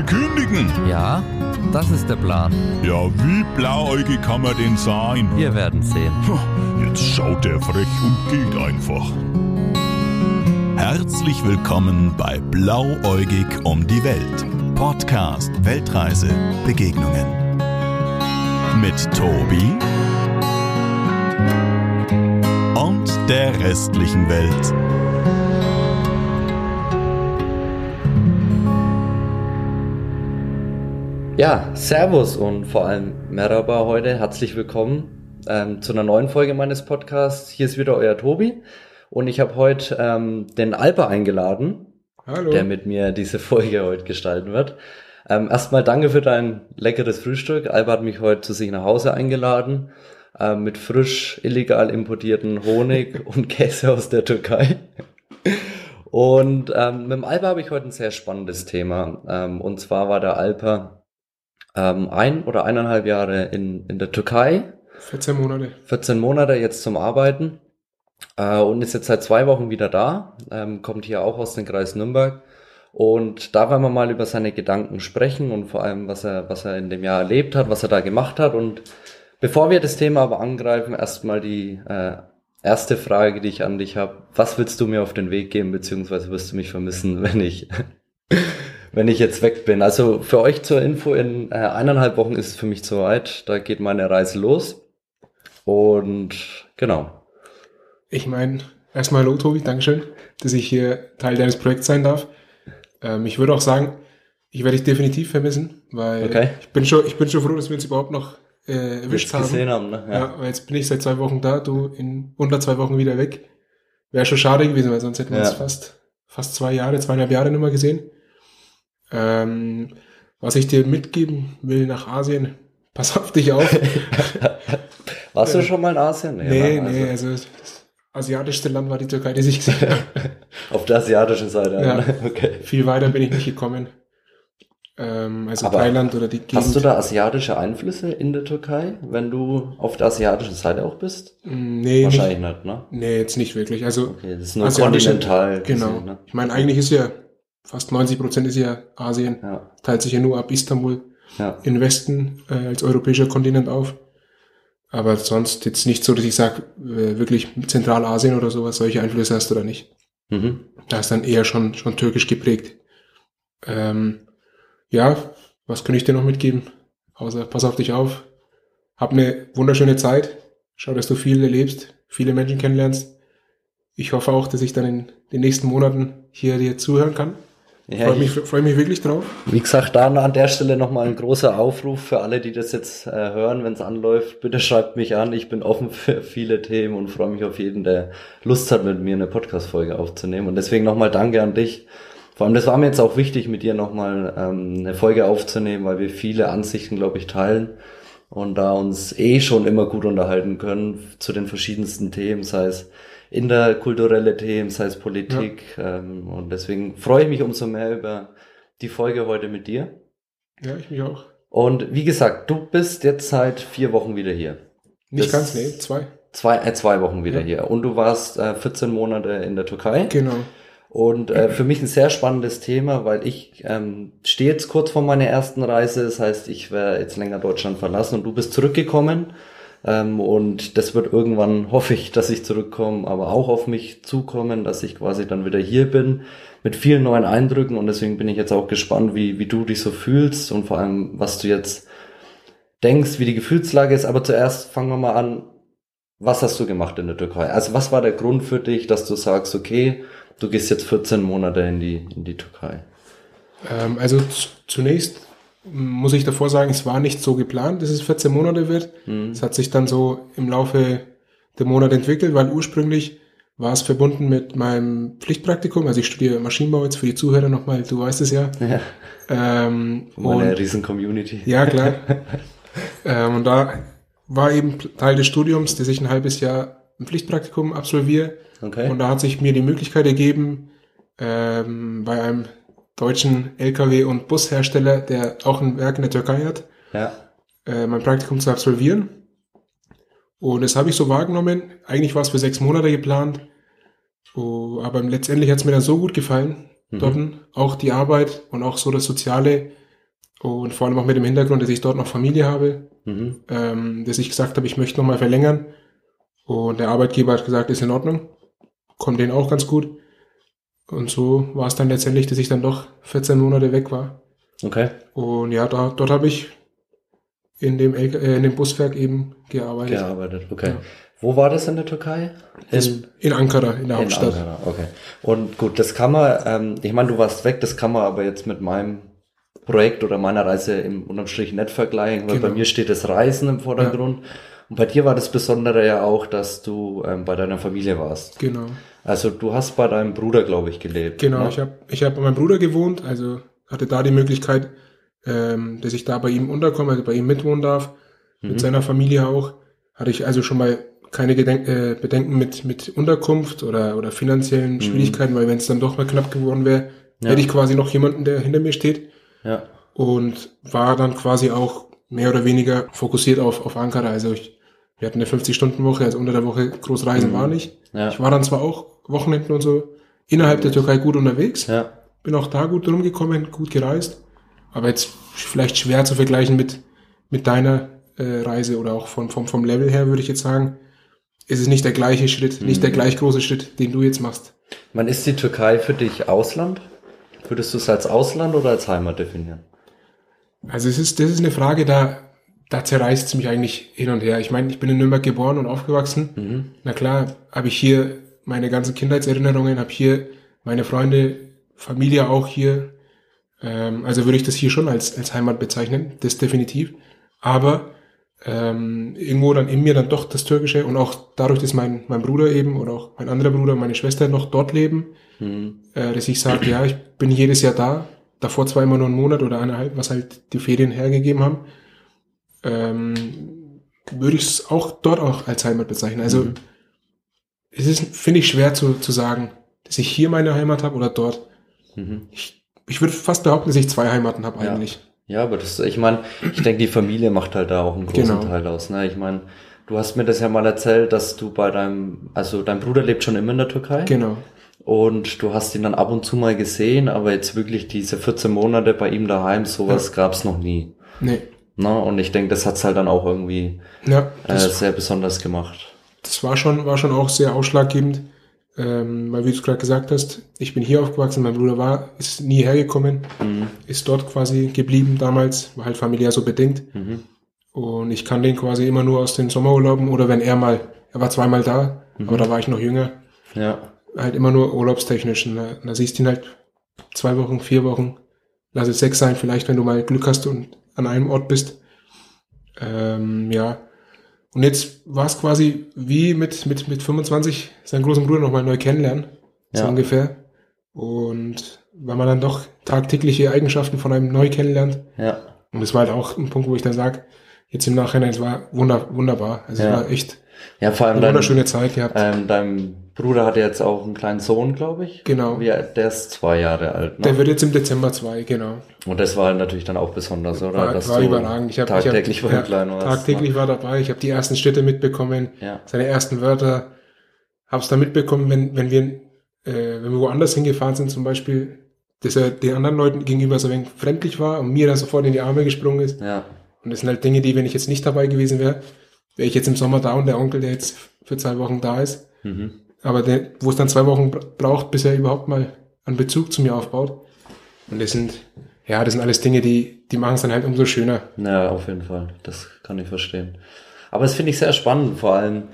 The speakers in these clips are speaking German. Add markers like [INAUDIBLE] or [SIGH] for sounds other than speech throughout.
will kündigen. Ja, das ist der Plan. Ja, wie blauäugig kann man denn sein? Wir werden sehen. Jetzt schaut er frech und geht einfach. Herzlich willkommen bei Blauäugig um die Welt. Podcast Weltreise Begegnungen. Mit Tobi und der restlichen Welt. Ja, Servus und vor allem Merhaba heute. Herzlich willkommen ähm, zu einer neuen Folge meines Podcasts. Hier ist wieder euer Tobi und ich habe heute ähm, den Alper eingeladen, Hallo. der mit mir diese Folge heute gestalten wird. Ähm, erstmal danke für dein leckeres Frühstück. Alper hat mich heute zu sich nach Hause eingeladen ähm, mit frisch illegal importierten Honig [LAUGHS] und Käse aus der Türkei. Und ähm, mit dem Alper habe ich heute ein sehr spannendes Thema. Ähm, und zwar war der Alper ähm, ein oder eineinhalb Jahre in, in der Türkei, 14 Monate. 14 Monate jetzt zum Arbeiten äh, und ist jetzt seit zwei Wochen wieder da, ähm, kommt hier auch aus dem Kreis Nürnberg. Und da wollen wir mal über seine Gedanken sprechen und vor allem, was er, was er in dem Jahr erlebt hat, was er da gemacht hat. Und bevor wir das Thema aber angreifen, erstmal die äh, erste Frage, die ich an dich habe. Was willst du mir auf den Weg geben, beziehungsweise wirst du mich vermissen, [LAUGHS] wenn ich wenn ich jetzt weg bin. Also für euch zur Info, in äh, eineinhalb Wochen ist es für mich soweit. Da geht meine Reise los. Und genau. Ich meine, erstmal hallo Tobi, Dankeschön, dass ich hier Teil deines Projekts sein darf. Ähm, ich würde auch sagen, ich werde dich definitiv vermissen, weil Okay. ich bin schon, ich bin schon froh, dass wir uns überhaupt noch äh, erwischt Jetzt haben. gesehen haben, ne? Ja. weil jetzt bin ich seit zwei Wochen da, du in unter zwei Wochen wieder weg. Wäre schon schade gewesen, weil sonst hätten wir Ja. uns fast, fast zwei Jahre, zweieinhalb Jahre nicht mehr gesehen. Ähm, was ich dir mitgeben will nach Asien, [LAUGHS] pass auf dich auf. [LAUGHS] Warst du schon mal in Asien? nee, ne? nee, also das asiatischste Land war die Türkei, das ich gesehen [LAUGHS] habe. Auf der asiatischen Seite. Ja. ne? Okay. Viel weiter bin ich nicht gekommen. Ähm, also Aber Thailand oder die Gegend. Hast du da asiatische Einflüsse in der Türkei, wenn du auf der asiatischen Seite auch bist? Mm, Nee, Wahrscheinlich nicht, nicht, ne? nee, jetzt nicht wirklich. Also Okay, das ist nur kontinental. Genau. gesehen, ne? Ich meine, eigentlich ist ja fast 90 Prozent ist ja Asien. Ja, Teilt sich ja nur ab Istanbul ja. in Westen äh, als europäischer Kontinent auf. Aber sonst jetzt nicht so, dass ich sage, äh, wirklich Zentralasien oder sowas, solche Einflüsse hast du da nicht. Mhm. Da ist dann eher schon, schon türkisch geprägt. Ähm, ja, was kann ich dir noch mitgeben? Außer pass auf dich auf. Hab eine wunderschöne Zeit. Schau, dass du viel erlebst, viele Menschen kennenlernst. Ich hoffe auch, dass ich dann in den nächsten Monaten hier dir zuhören kann. Ja, Freue ich- mich, freu mich wirklich drauf. Wie gesagt, da an der Stelle nochmal ein großer Aufruf für alle, die das jetzt äh, hören, wenn es anläuft. Bitte schreibt mich an. Ich bin offen für viele Themen und freue mich auf jeden, der Lust hat, mit mir eine Podcast-Folge aufzunehmen. Und deswegen nochmal danke an dich. Vor allem, das war mir jetzt auch wichtig, mit dir nochmal ähm, eine Folge aufzunehmen, weil wir viele Ansichten, glaube ich, teilen und da uns eh schon immer gut unterhalten können zu den verschiedensten Themen, sei es interkulturelle Themen, sei es Politik. Ähm, und deswegen freue ich mich umso mehr über die Folge heute mit dir. Ja, ich mich auch. Und wie gesagt, du bist jetzt seit vier Wochen wieder hier. Nicht Das- ganz, nee, zwei. Zwei, äh, zwei Wochen wieder Ja. hier. Und du warst äh, 14 Monate in der Türkei. Genau. Und äh, für mich ein sehr spannendes Thema, weil ich ähm, stehe jetzt kurz vor meiner ersten Reise. Das heißt, ich werde jetzt länger Deutschland verlassen und du bist zurückgekommen. Ähm, und das wird irgendwann, hoffe ich, dass ich zurückkomme, aber auch auf mich zukommen, dass ich quasi dann wieder hier bin mit vielen neuen Eindrücken. Und deswegen bin ich jetzt auch gespannt, wie, wie du dich so fühlst und vor allem, was du jetzt denkst, wie die Gefühlslage ist. Aber zuerst fangen wir mal an. Was hast du gemacht in der Türkei? Also was war der Grund für dich, dass du sagst, okay, du gehst jetzt 14 Monate in die, in die Türkei? Ähm, also zunächst muss ich davor sagen, es war nicht so geplant, dass es 14 Monate wird. Mhm. Es hat sich dann so im Laufe der Monate entwickelt, weil ursprünglich war es verbunden mit meinem Pflichtpraktikum. Also ich studiere Maschinenbau jetzt für die Zuhörer nochmal, du weißt es ja. Ja, Ähm, meine und, riesen Community. ja, klar. [LAUGHS] ähm, und da war eben Teil des Studiums, dass ich ein halbes Jahr ein Pflichtpraktikum absolviere. Okay. Und da hat sich mir die Möglichkeit ergeben, ähm, bei einem deutschen LKW- und Bushersteller, der auch ein Werk in der Türkei hat, ja. äh, mein Praktikum zu absolvieren. Und das habe ich so wahrgenommen. Eigentlich war es für sechs Monate geplant. Oh, aber letztendlich hat es mir dann so gut gefallen, Mhm. dort auch die Arbeit und auch so das Soziale, Und vor allem auch mit dem Hintergrund, dass ich dort noch Familie habe, Mhm. ähm, dass ich gesagt habe, ich möchte nochmal verlängern. Und der Arbeitgeber hat gesagt, ist in Ordnung. Kommt denen auch ganz gut. Und so war es dann letztendlich, dass ich dann doch 14 Monate weg war. Okay. Und ja, da, dort habe ich in dem, LK äh, in dem Buswerk eben gearbeitet. Gearbeitet, okay. Ja. Wo war das in der Türkei? In, In Ankara, in der in Hauptstadt. Ankara, okay. Und gut, das kann man, ähm, ich meine, du warst weg, das kann man aber jetzt mit meinem Projekt oder meiner Reise im unterm Strich nicht vergleichen, weil Genau. bei mir steht das Reisen im Vordergrund. Und bei dir war das Besondere ja auch, dass du ähm, bei deiner Familie warst. Genau. Also du hast bei deinem Bruder, glaube ich, gelebt. Genau, ne? ich habe ich hab bei meinem Bruder gewohnt, also hatte da die Möglichkeit, ähm, dass ich da bei ihm unterkomme, also bei ihm mitwohnen darf, Mhm. mit seiner Familie auch. Hatte ich also schon mal keine Gedenk äh, Bedenken mit, mit Unterkunft oder, oder finanziellen Schwierigkeiten, weil wenn es dann doch mal knapp geworden wäre, Mhm. Ja. hätte ich quasi noch jemanden, der hinter mir steht Ja. und war dann quasi auch mehr oder weniger fokussiert auf, auf Ankara. Also ich, wir hatten eine 50-Stunden-Woche, also unter der Woche groß reisen Mhm. war nicht. Ja. Ich war dann zwar auch Wochenenden und so innerhalb der Türkei gut unterwegs, Ja. bin auch da gut rumgekommen, gut gereist, aber jetzt vielleicht schwer zu vergleichen mit, mit deiner äh, Reise oder auch vom, vom, vom Level her würde ich jetzt sagen, ist es nicht der gleiche Schritt, nicht Mhm. der gleich große Schritt, den du jetzt machst. Man ist die Türkei für dich Ausland? Würdest du es als Ausland oder als Heimat definieren? Also es ist, das ist eine Frage, da, da zerreißt es mich eigentlich hin und her. Ich meine, ich bin in Nürnberg geboren und aufgewachsen. Mhm. Na klar, habe ich hier meine ganzen Kindheitserinnerungen, habe hier meine Freunde, Familie auch hier. Ähm, also würde ich das hier schon als, als Heimat bezeichnen, das definitiv. Aber ähm, irgendwo dann in mir dann doch das Türkische und auch dadurch, dass mein, mein Bruder eben oder auch mein anderer Bruder und meine Schwester noch dort leben, Mhm. äh, dass ich sage, ja, ich bin jedes Jahr da, davor zwar immer nur einen Monat oder eineinhalb, was halt die Ferien hergegeben haben, ähm, würde ich es auch dort auch als Heimat bezeichnen. Also Mhm. es ist, finde ich, schwer zu, zu sagen, dass ich hier meine Heimat habe oder dort. Mhm. Ich, ich würde fast behaupten, dass ich zwei Heimaten habe Ja. eigentlich. Ja, aber das, ich meine, ich denke, die Familie macht halt da auch einen großen Genau. Teil aus. Ne? Ich meine, du hast mir das ja mal erzählt, dass du bei deinem, also dein Bruder lebt schon immer in der Türkei Genau. und du hast ihn dann ab und zu mal gesehen, aber jetzt wirklich diese 14 Monate bei ihm daheim, sowas gab's noch nie. Nee. Ne? Und ich denke, das hat's halt dann auch irgendwie Ja, äh, sehr besonders gemacht. das war schon, war schon auch sehr ausschlaggebend. Ähm, weil wie du es gerade gesagt hast, ich bin hier aufgewachsen, mein Bruder war, ist nie hergekommen, Mhm. ist dort quasi geblieben damals, war halt familiär so bedingt. Mhm. Und ich kann den quasi immer nur aus den Sommerurlauben oder wenn er mal, er war zweimal da, aber da war ich noch jünger, Ja. halt immer nur urlaubstechnisch. Und da, da siehst du ihn halt zwei Wochen, vier Wochen, lass es sechs sein, vielleicht, wenn du mal Glück hast und an einem Ort bist. Ähm, ja. Und jetzt war es quasi wie mit, mit, mit 25 seinen großen Bruder nochmal neu kennenlernen, so Ja. ungefähr. Und weil man dann doch tagtägliche Eigenschaften von einem neu kennenlernt. Ja. Und das war halt auch ein Punkt, wo ich dann sage, jetzt im Nachhinein, es war wunder, wunderbar. Also Ja. es war echt Ja, vor allem eine dein, wunderschöne Zeit gehabt. ähm, dein Bruder hat jetzt auch einen kleinen Sohn, glaube ich. Genau. Alt- der ist zwei Jahre alt. Ne? Der wird jetzt im Dezember zwei, genau. Und das war halt natürlich dann auch besonders, oder? War, Dass war überragend. Ich hab, tagtäglich ich hab, dem Kleinen warst. Tagtäglich war dabei. Ich habe die ersten Schritte mitbekommen, Ne? Ja. seine ersten Wörter. Habe es dann mitbekommen, wenn, wenn wir äh, wenn wir woanders hingefahren sind, zum Beispiel, dass er den anderen Leuten gegenüber so ein wenig fremdlich war und mir da sofort in die Arme gesprungen ist. Ja. Und das sind halt Dinge, die, wenn ich jetzt nicht dabei gewesen wäre, wäre ich jetzt im Sommer da und der Onkel, der jetzt für zwei Wochen da ist, Mhm. aber der, wo es dann zwei Wochen bra- braucht, bis er überhaupt mal einen Bezug zu mir aufbaut. Und das sind, ja, das sind alles Dinge, die, die machen es dann halt umso schöner. Ja, auf jeden Fall. Das kann ich verstehen. Aber das finde ich sehr spannend. Vor allem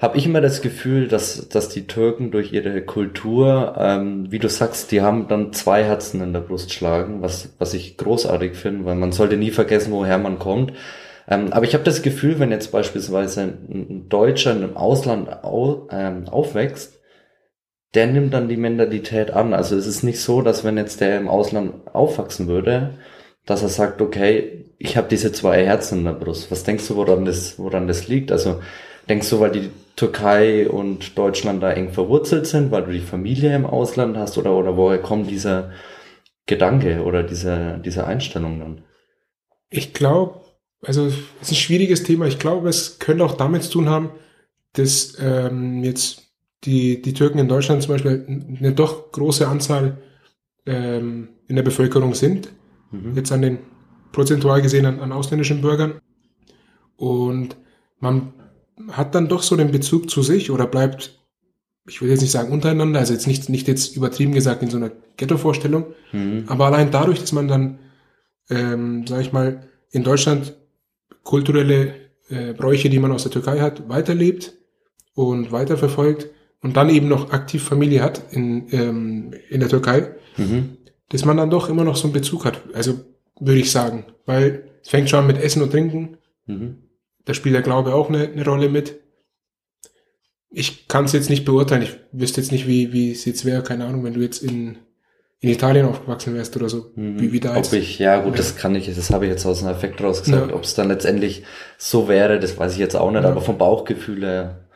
habe ich immer das Gefühl, dass, dass die Türken durch ihre Kultur, ähm, wie du sagst, die haben dann zwei Herzen in der Brust schlagen, was, was ich großartig finde, weil man sollte nie vergessen, woher man kommt. Ähm, aber ich habe das Gefühl, wenn jetzt beispielsweise ein, Deutscher einem Ausland au, ähm, aufwächst, der nimmt dann die Mentalität an. Also es ist nicht so, dass wenn jetzt der im Ausland aufwachsen würde, dass er sagt, okay, ich habe diese zwei Herzen in der Brust. Was denkst du, woran das, woran das liegt? Also denkst du, weil die Türkei und Deutschland da eng verwurzelt sind, weil du die Familie im Ausland hast oder, oder woher kommt dieser Gedanke oder diese, diese Einstellung dann? Ich glaube, also es ist ein schwieriges Thema. Ich glaube, es könnte auch damit zu tun haben, dass ähm, jetzt die, die Türken in Deutschland zum Beispiel eine doch große Anzahl ähm, in der Bevölkerung sind. Mhm. Jetzt an den prozentual gesehen an, an ausländischen Bürgern. Und man hat dann doch so den Bezug zu sich oder bleibt, ich will jetzt nicht sagen untereinander, also jetzt nicht, nicht jetzt übertrieben gesagt in so einer Ghetto-Vorstellung, Mhm. aber allein dadurch, dass man dann, ähm, sag ich mal, in Deutschland kulturelle äh, Bräuche, die man aus der Türkei hat, weiterlebt und weiterverfolgt und dann eben noch aktiv Familie hat in, ähm, in der Türkei, Mhm. dass man dann doch immer noch so einen Bezug hat. Also würde ich sagen, weil es fängt schon an mit Essen und Trinken, Mhm. da spielt der Glaube auch eine, eine Rolle mit. Ich kann es jetzt nicht beurteilen. Ich wüsste jetzt nicht, wie, wie es jetzt wäre. Keine Ahnung, wenn du jetzt in, in Italien aufgewachsen wärst oder so. Wie, wie da Ob jetzt. ich, ja gut, das kann ich, das habe ich jetzt aus dem Effekt raus gesagt. Ja. Ob es dann letztendlich so wäre, das weiß ich jetzt auch nicht, Ja. aber vom Bauchgefühl her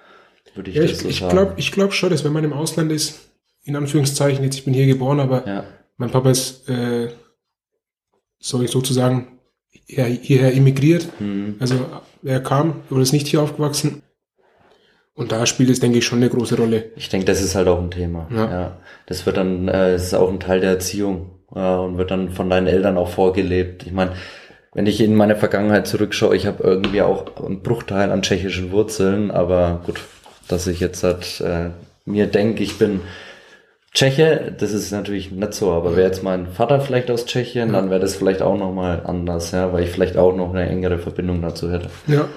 würde ich ja, das ich, so ich sagen. glaube ich glaub schon, dass wenn man im Ausland ist, in Anführungszeichen, jetzt ich bin hier geboren, aber ja. mein Papa ist, äh, soll ich sozusagen, hierher, hierher emigriert. Mhm. Also er kam oder ist nicht hier aufgewachsen. Und da spielt es, denke ich, schon eine große Rolle. Ich denke, das ist halt auch ein Thema. Ja. Ja. Das wird dann, äh, das ist auch ein Teil der Erziehung äh, und wird dann von deinen Eltern auch vorgelebt. Ich meine, wenn ich in meine Vergangenheit zurückschaue, ich habe irgendwie auch einen Bruchteil an tschechischen Wurzeln, aber gut, dass ich jetzt halt, äh, mir denke, ich bin Tscheche, das ist natürlich nicht so, aber wäre jetzt mein Vater vielleicht aus Tschechien, dann wäre das vielleicht auch nochmal anders, ja, weil ich vielleicht auch noch eine engere Verbindung dazu hätte. Ja,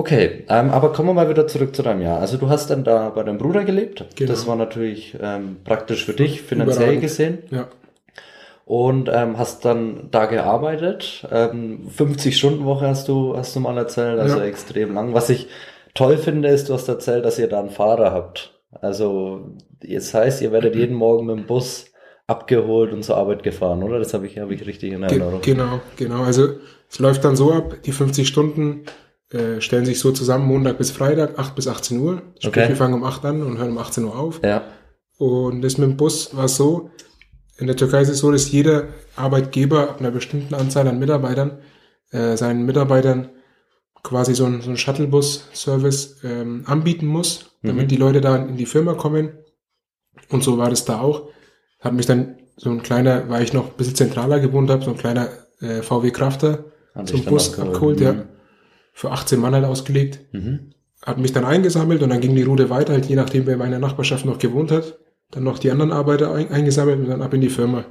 Okay, ähm, aber kommen wir mal wieder zurück zu deinem Jahr. Also du hast dann da bei deinem Bruder gelebt. Genau. Das war natürlich ähm, praktisch für dich, finanziell Überragend. gesehen. ja. Und ähm, hast dann da gearbeitet. Ähm, 50-Stunden-Woche hast du, hast du mal erzählt, also Ja. extrem lang. Was ich toll finde, ist, du hast erzählt, dass ihr da einen Fahrer habt. Also jetzt heißt, ihr werdet jeden Morgen mit dem Bus abgeholt und zur Arbeit gefahren, oder? Das habe ich, habe ich richtig in Ge Erinnerung. genau, genau. Also es läuft dann so ab, die 50 Stunden äh, stellen sich so zusammen, Montag bis Freitag, 8 bis 18 Uhr. Sprich, Okay. wir fangen um 8 an und hören um 18 Uhr auf. Ja. Und das mit dem Bus war so, in der Türkei ist es so, dass jeder Arbeitgeber ab einer bestimmten Anzahl an Mitarbeitern äh, seinen Mitarbeitern quasi so einen, so einen Shuttlebus-Service ähm, anbieten muss, damit Mhm. die Leute da in die Firma kommen. Und so war das da auch. Hat mich dann so ein kleiner, weil ich noch ein bisschen zentraler gewohnt habe, so ein kleiner äh, VW Crafter Hat zum Bus abgeholt. abgeholt, ja. Für 18 Mann halt ausgelegt. Mhm. Hat mich dann eingesammelt und dann ging die Route weiter, halt je nachdem, wer in meiner Nachbarschaft noch gewohnt hat. Dann noch die anderen Arbeiter ein, eingesammelt und dann ab in die Firma.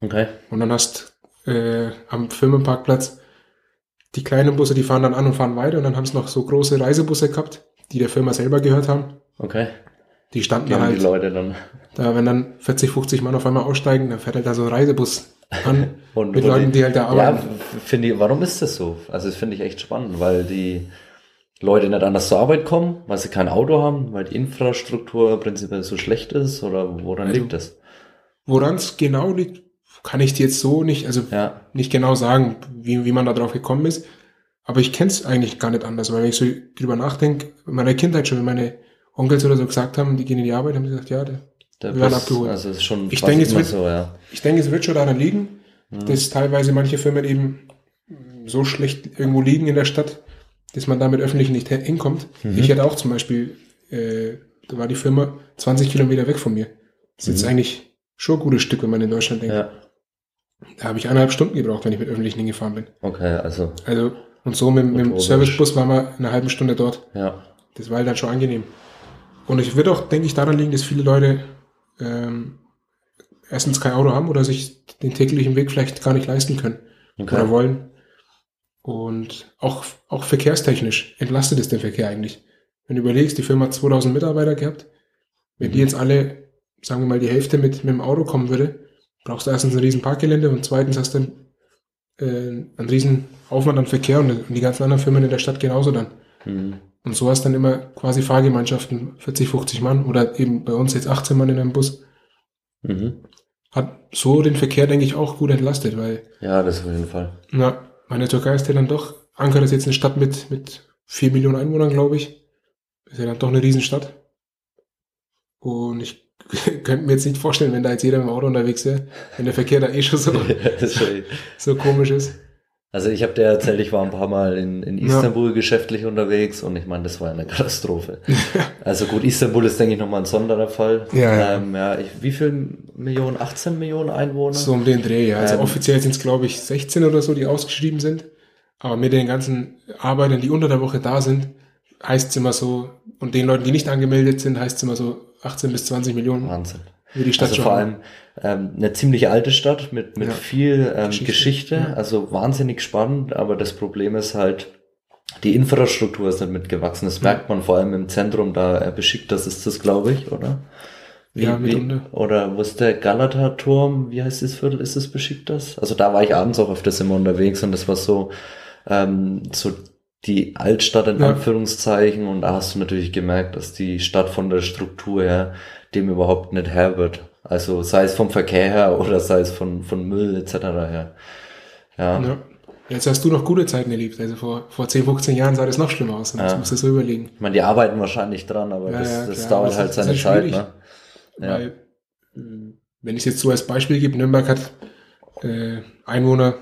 Okay. Und dann hast äh, am Firmenparkplatz die kleinen Busse, die fahren dann an und fahren weiter und dann haben es noch so große Reisebusse gehabt, die der Firma selber gehört haben. Okay. Die standen Die dann halt, die Leute dann. da wenn dann 40, 50 Mann auf einmal aussteigen, dann fährt halt da so ein Reisebus an [LAUGHS] Und mit Leuten, die halt da Ja, arbeiten. f- finde ich, warum ist das so? Also, das finde ich echt spannend, weil die Leute nicht anders zur Arbeit kommen, weil sie kein Auto haben, weil die Infrastruktur prinzipiell so schlecht ist oder woran Also- liegt das? Woran es genau liegt, kann ich dir jetzt so nicht, also Ja, nicht genau sagen, wie, wie man da drauf gekommen ist. Aber ich kenne es eigentlich gar nicht anders, weil wenn ich so drüber nachdenke, in meiner Kindheit schon, wenn meine Onkels oder so gesagt haben, die gehen in die Arbeit, haben sie gesagt, ja, der, der werden Bus, abgeholt. also ist schon Ich denke, es wird- so, ja. Ich denke, es wird schon daran liegen, dass teilweise manche Firmen eben so schlecht irgendwo liegen in der Stadt, dass man da mit Öffentlichen nicht hinkommt. Mhm. Ich hatte auch zum Beispiel, äh, da war die Firma 20 Kilometer weg von mir. Das ist jetzt eigentlich schon ein gutes Stück, wenn man in Deutschland denkt. Mhm. Ja, Da habe ich eineinhalb Stunden gebraucht, wenn ich mit Öffentlichen hingefahren bin. okay, also, Also, und so mit, mit dem. Servicebus waren wir in einer halben Stunde dort. ja. Das war halt dann schon angenehm. Und es wird auch, denke ich, daran liegen, dass viele Leute ähm, erstens kein Auto haben oder sich den täglichen Weg vielleicht gar nicht leisten können Okay. oder wollen. Und auch, auch verkehrstechnisch entlastet es den Verkehr eigentlich. Wenn du überlegst, die Firma hat 2000 Mitarbeiter gehabt, wenn die jetzt alle, sagen wir mal, die Hälfte mit, mit dem Auto kommen würde, brauchst du erstens ein riesen Parkgelände und zweitens hast du äh, einen riesen Aufwand an Verkehr und, und die ganzen anderen Firmen in der Stadt genauso dann. Mhm. Und so hast dann immer quasi Fahrgemeinschaften, 40, 50 Mann oder eben bei uns jetzt 18 Mann in einem Bus. Mhm. Hat so den Verkehr, denke ich, auch gut entlastet, weil, Ja, das auf jeden Fall. na, meine Türkei ist ja dann doch, Ankara ist jetzt eine Stadt mit, mit 4 Millionen Einwohnern, glaube ich. Ist ja dann doch eine Riesenstadt. Und ich [LAUGHS] könnte mir jetzt nicht vorstellen, wenn da jetzt jeder mit dem Auto unterwegs wäre, wenn der Verkehr da eh schon so, [LAUGHS] schon, so komisch ist. Also ich habe dir erzählt, ich war ein paar Mal in, in Istanbul ja. geschäftlich unterwegs und ich meine, das war eine Katastrophe. also gut, Istanbul ist, denke ich, nochmal ein sonderer Fall. Ja, ja. Ähm, ja ich, wie viel Millionen? 18 Millionen Einwohner? So um den Dreh, ja. Also ähm, offiziell sind es, glaube ich, 16 oder so, die ausgeschrieben sind. Aber mit den ganzen Arbeitern, die unter der Woche da sind, heißt es immer so, und den Leuten, die nicht angemeldet sind, heißt es immer so 18 bis 20 Millionen. Wahnsinn. Die Stadt also vor allem ähm, eine ziemlich alte Stadt mit, mit ja. viel ähm, Geschichte, Geschichte ja. also wahnsinnig spannend, aber das Problem ist halt, die Infrastruktur ist nicht mitgewachsen. Das merkt man vor allem im Zentrum, da beschickt das ist das, glaube ich, oder? Wie, ja, wie, oder wo ist der Galata-Turm? Wie heißt das Viertel? Ist es beschickt das? Also da war ich abends auch öfters immer unterwegs und das war so, ähm, so die Altstadt in ja. Anführungszeichen und da hast du natürlich gemerkt, dass die Stadt von der Struktur her dem überhaupt nicht her wird. Also sei es vom Verkehr her oder sei es von, von Müll etc. her. Ja. ja. Jetzt hast du noch gute Zeiten erlebt. Also vor, vor 10, 15 Jahren sah das noch schlimmer aus. Ja. Das musst du so überlegen. Ich meine, die arbeiten wahrscheinlich dran, aber ja, das, das dauert das halt seine Zeit. Ne? Weil, wenn ich es jetzt so als Beispiel gebe, Nürnberg hat äh, Einwohner,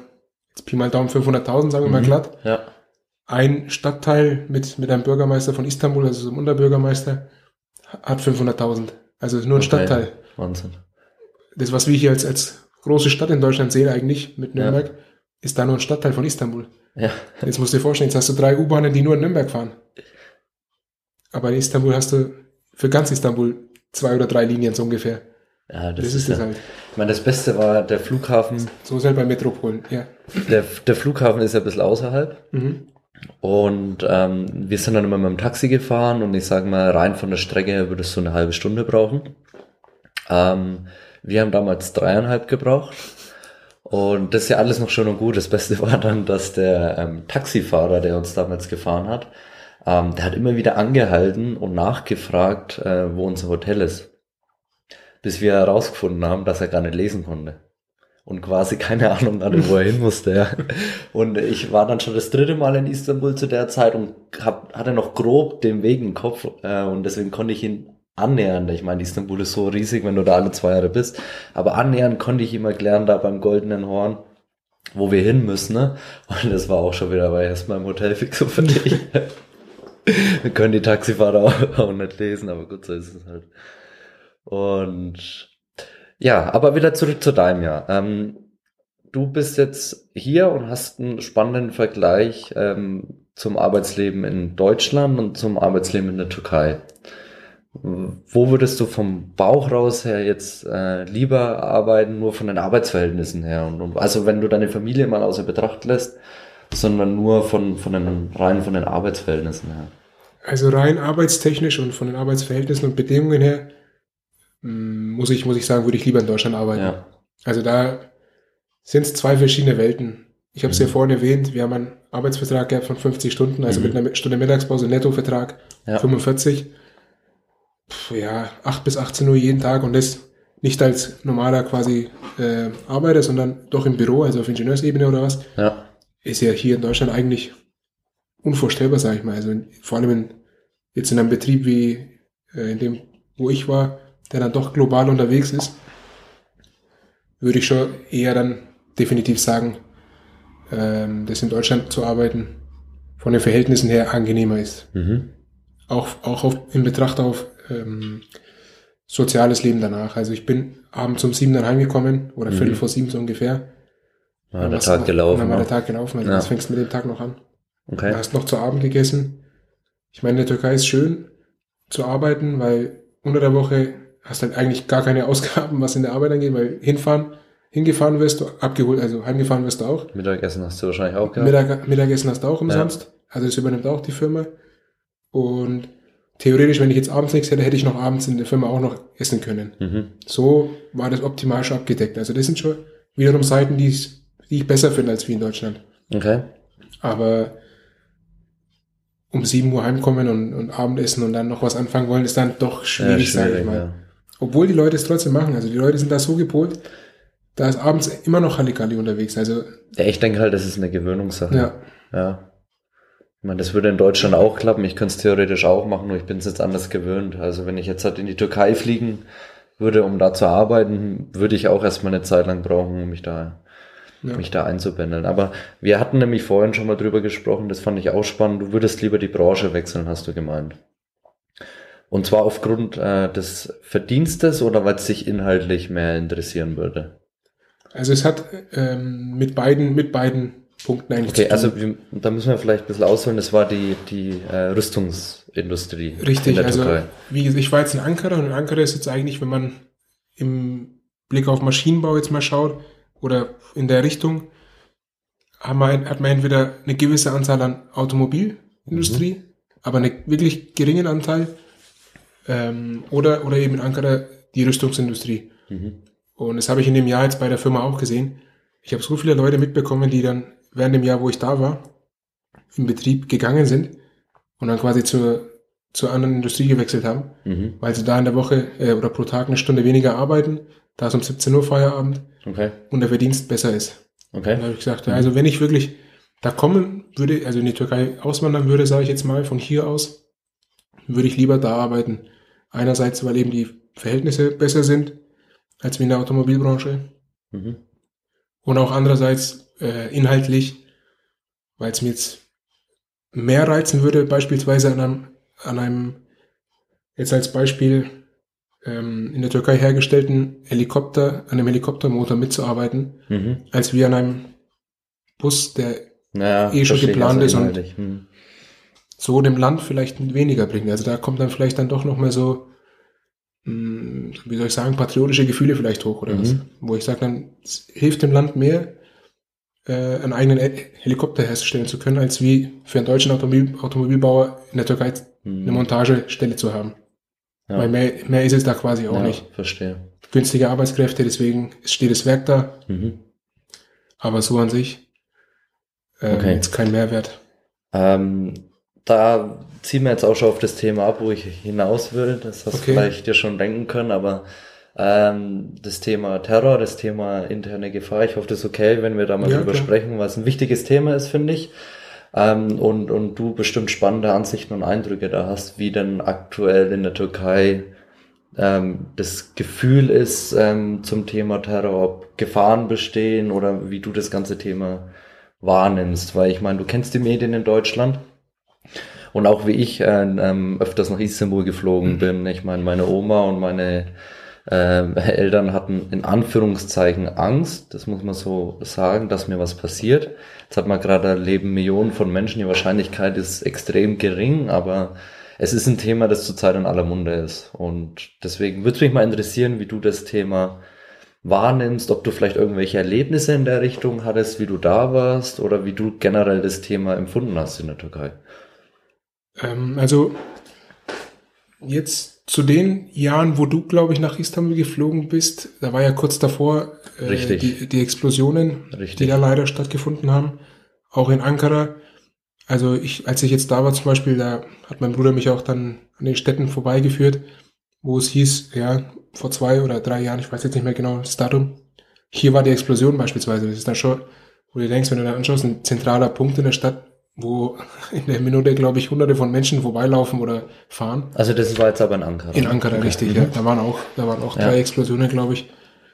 jetzt Pi mal Daumen 500.000, sagen wir mhm. mal glatt. Ja. Ein Stadtteil mit, mit einem Bürgermeister von Istanbul, also so einem Unterbürgermeister, hat 500.000. Also nur ein okay. Stadtteil. Wahnsinn. Das, was wir hier als, als große Stadt in Deutschland sehen eigentlich mit Nürnberg, ja. ist da nur ein Stadtteil von Istanbul. Ja. Jetzt musst du dir vorstellen, jetzt hast du drei U-Bahnen, die nur in Nürnberg fahren. Aber in Istanbul hast du für ganz Istanbul zwei oder drei Linien so ungefähr. Ja, das, das ist, ist das ja. halt. Ich meine, das Beste war der Flughafen. So ist halt bei Metropolen, ja. Der, der Flughafen ist ja ein bisschen außerhalb. Mhm. Und ähm, wir sind dann immer mit dem Taxi gefahren und ich sage mal, rein von der Strecke her würdest du eine halbe Stunde brauchen. Ähm, wir haben damals dreieinhalb gebraucht. Und das ist ja alles noch schön und gut. Das Beste war dann, dass der ähm, Taxifahrer, der uns damals gefahren hat, ähm, der hat immer wieder angehalten und nachgefragt, äh, wo unser Hotel ist. Bis wir herausgefunden haben, dass er gar nicht lesen konnte und quasi keine Ahnung hatte, wo er hin musste. Ja. Und ich war dann schon das dritte Mal in Istanbul zu der Zeit und hab, hatte noch grob den Weg im Kopf äh, und deswegen konnte ich ihn annähern. Ich meine, Istanbul ist so riesig, wenn du da alle zwei Jahre bist, aber annähern konnte ich ihm erklären, da beim Goldenen Horn, wo wir hin müssen. Ne? Und das war auch schon wieder, weil erstmal im Hotel fix so für dich. wir können die Taxifahrer auch, auch nicht lesen, aber gut, so ist es halt. Und ja, aber wieder zurück zu deinem Jahr. Ähm, du bist jetzt hier und hast einen spannenden Vergleich ähm, zum Arbeitsleben in Deutschland und zum Arbeitsleben in der Türkei. Wo würdest du vom Bauch raus her jetzt äh, lieber arbeiten, nur von den Arbeitsverhältnissen her? Und, und, also wenn du deine Familie mal außer Betracht lässt, sondern nur von, von den rein von den Arbeitsverhältnissen her. Also rein arbeitstechnisch und von den Arbeitsverhältnissen und Bedingungen her Mm, muss ich, muss ich sagen, würde ich lieber in Deutschland arbeiten. Ja. Also da sind es zwei verschiedene Welten. Ich habe es mhm. ja vorhin erwähnt, wir haben einen Arbeitsvertrag gehabt von 50 Stunden, also mhm. mit einer Stunde Mittagspause, Nettovertrag ja. 45. Puh, ja, 8 bis 18 Uhr jeden Tag und das nicht als normaler quasi äh, Arbeiter, sondern doch im Büro, also auf Ingenieursebene oder was. Ja. Ist ja hier in Deutschland eigentlich unvorstellbar, sage ich mal. Also vor allem in, jetzt in einem Betrieb wie äh, in dem, wo ich war, der dann doch global unterwegs ist, würde ich schon eher dann definitiv sagen, ähm, dass in Deutschland zu arbeiten von den Verhältnissen her angenehmer ist. Mhm. Auch, auch auf, in Betracht auf ähm, soziales Leben danach. Also ich bin abends um sieben dann heimgekommen oder mhm. viertel vor sieben so ungefähr. War der Tag noch, gelaufen. Dann war der Tag gelaufen, also ja. das fängst mit dem Tag noch an. Okay. Du hast noch zu Abend gegessen. Ich meine, in der Türkei ist schön zu arbeiten, weil unter der Woche hast halt eigentlich gar keine [LAUGHS] Ausgaben, was in der Arbeit angeht, weil hinfahren, hingefahren wirst du, abgeholt, also heimgefahren wirst du auch. Mittagessen hast du wahrscheinlich auch gehabt. Mittag, Mittagessen hast du auch umsonst. Ja. Also das übernimmt auch die Firma. Und theoretisch, wenn ich jetzt abends nichts hätte, hätte ich noch abends in der Firma auch noch essen können. Mhm. So war das optimal schon abgedeckt. Also das sind schon wiederum Seiten, die ich, die ich besser finde als wie in Deutschland. Okay. Aber um 7 Uhr heimkommen und, und Abendessen und dann noch was anfangen wollen, ist dann doch schwierig, ja, schwierig sage ich mal. Ja. Obwohl die Leute es trotzdem machen. Also die Leute sind da so gepolt, da ist abends immer noch Halligalli unterwegs. Also ja, ich denke halt, das ist eine Gewöhnungssache. Ja. Ja. Ich meine, das würde in Deutschland auch klappen. Ich könnte es theoretisch auch machen, nur ich bin es jetzt anders gewöhnt. Also wenn ich jetzt halt in die Türkei fliegen würde, um da zu arbeiten, würde ich auch erstmal eine Zeit lang brauchen, um mich da Ja. mich da einzupendeln. Aber wir hatten nämlich vorhin schon mal drüber gesprochen, das fand ich auch spannend. Du würdest lieber die Branche wechseln, hast du gemeint. Und zwar aufgrund äh, des Verdienstes oder weil es dich inhaltlich mehr interessieren würde? Also es hat ähm, mit beiden, mit beiden Punkten eigentlich Okay, zu tun. also wir, da müssen wir vielleicht ein bisschen ausholen. Das war die, die äh, Rüstungsindustrie in Richtig, der also Türkei. wie gesagt, ich war jetzt in Ankara und in Ankara ist jetzt eigentlich, wenn man im Blick auf Maschinenbau jetzt mal schaut oder in der Richtung, hat man, hat man entweder eine gewisse Anzahl an Automobilindustrie, Mhm. aber einen wirklich geringen Anteil ähm, oder, oder eben in Ankara die Rüstungsindustrie. Mhm. Und das habe ich in dem Jahr jetzt bei der Firma auch gesehen. Ich habe so viele Leute mitbekommen, die dann während dem Jahr, wo ich da war, im Betrieb gegangen sind und dann quasi zur, zur anderen Industrie gewechselt haben, Mhm. weil sie da in der Woche äh, oder pro Tag eine Stunde weniger arbeiten, da ist um 17 Uhr Feierabend Okay, und der Verdienst besser ist. okay. Dann habe ich gesagt, ja, also wenn ich wirklich da kommen würde, also in die Türkei auswandern würde, sage ich jetzt mal, von hier aus, würde ich lieber da arbeiten. Einerseits, weil eben die Verhältnisse besser sind als wie in der Automobilbranche Mhm. und auch andererseits äh, inhaltlich, weil es mir jetzt mehr reizen würde, beispielsweise an einem, an einem jetzt als Beispiel ähm, in der Türkei hergestellten Helikopter, an einem Helikoptermotor mitzuarbeiten, Mhm. als wie an einem Bus, der Naja, Eh schon geplant ist und- inhaltlich. So dem Land vielleicht weniger bringt. Also da kommt dann vielleicht dann doch noch mal so, mh, wie soll ich sagen, patriotische Gefühle vielleicht hoch oder Mhm. was. Wo ich sage, dann hilft dem Land mehr, äh, einen eigenen He- Helikopter herstellen zu können, als wie für einen deutschen Automobil Automobilbauer in der Türkei eine Mhm. Montagestelle zu haben. Ja. Weil mehr, mehr ist es da quasi auch ja, nicht. Verstehe. Günstige Arbeitskräfte, deswegen steht das Werk da, Mhm. aber so an sich äh, Okay. jetzt kein Mehrwert. Ähm, da ziehen wir jetzt auch schon auf das Thema ab, wo ich hinaus will. Das hast du Okay. vielleicht dir schon denken können, aber ähm, das Thema Terror, das Thema interne Gefahr, ich hoffe, das ist okay, wenn wir da mal Ja, drüber klar. sprechen, weil es ein wichtiges Thema ist, finde ich. Ähm, und, und du bestimmt spannende Ansichten und Eindrücke da hast, wie denn aktuell in der Türkei ähm, das Gefühl ist ähm, zum Thema Terror, ob Gefahren bestehen oder wie du das ganze Thema wahrnimmst. Weil ich meine, du kennst die Medien in Deutschland und auch wie ich äh, ähm, öfters nach Istanbul geflogen bin. Ich meine, meine Oma und meine ähm, Eltern hatten in Anführungszeichen Angst, das muss man so sagen, dass mir was passiert. Jetzt hat man gerade, da leben Millionen von Menschen, die Wahrscheinlichkeit ist extrem gering, aber es ist ein Thema, das zurzeit in aller Munde ist. Und deswegen würde es mich mal interessieren, wie du das Thema wahrnimmst, ob du vielleicht irgendwelche Erlebnisse in der Richtung hattest, wie du da warst oder wie du generell das Thema empfunden hast in der Türkei. Ähm, also jetzt zu den Jahren, wo du, glaube ich, nach Istanbul geflogen bist, da war ja kurz davor äh. Die, die Explosionen, Richtig. die da leider stattgefunden haben, auch in Ankara. Also ich, als ich jetzt da war zum Beispiel, da hat mein Bruder mich auch dann an den Städten vorbeigeführt, wo es hieß, ja, vor zwei oder drei Jahren, ich weiß jetzt nicht mehr genau das Datum, hier war die Explosion beispielsweise. Das ist dann schon, wo du denkst, wenn du da anschaust, ein zentraler Punkt in der Stadt, wo in der Minute, glaube ich, hunderte von Menschen vorbeilaufen oder fahren. Also das war jetzt aber in Ankara. In Ankara, Okay. richtig, ja. Da waren auch, da waren auch Ja. drei Explosionen, glaube ich,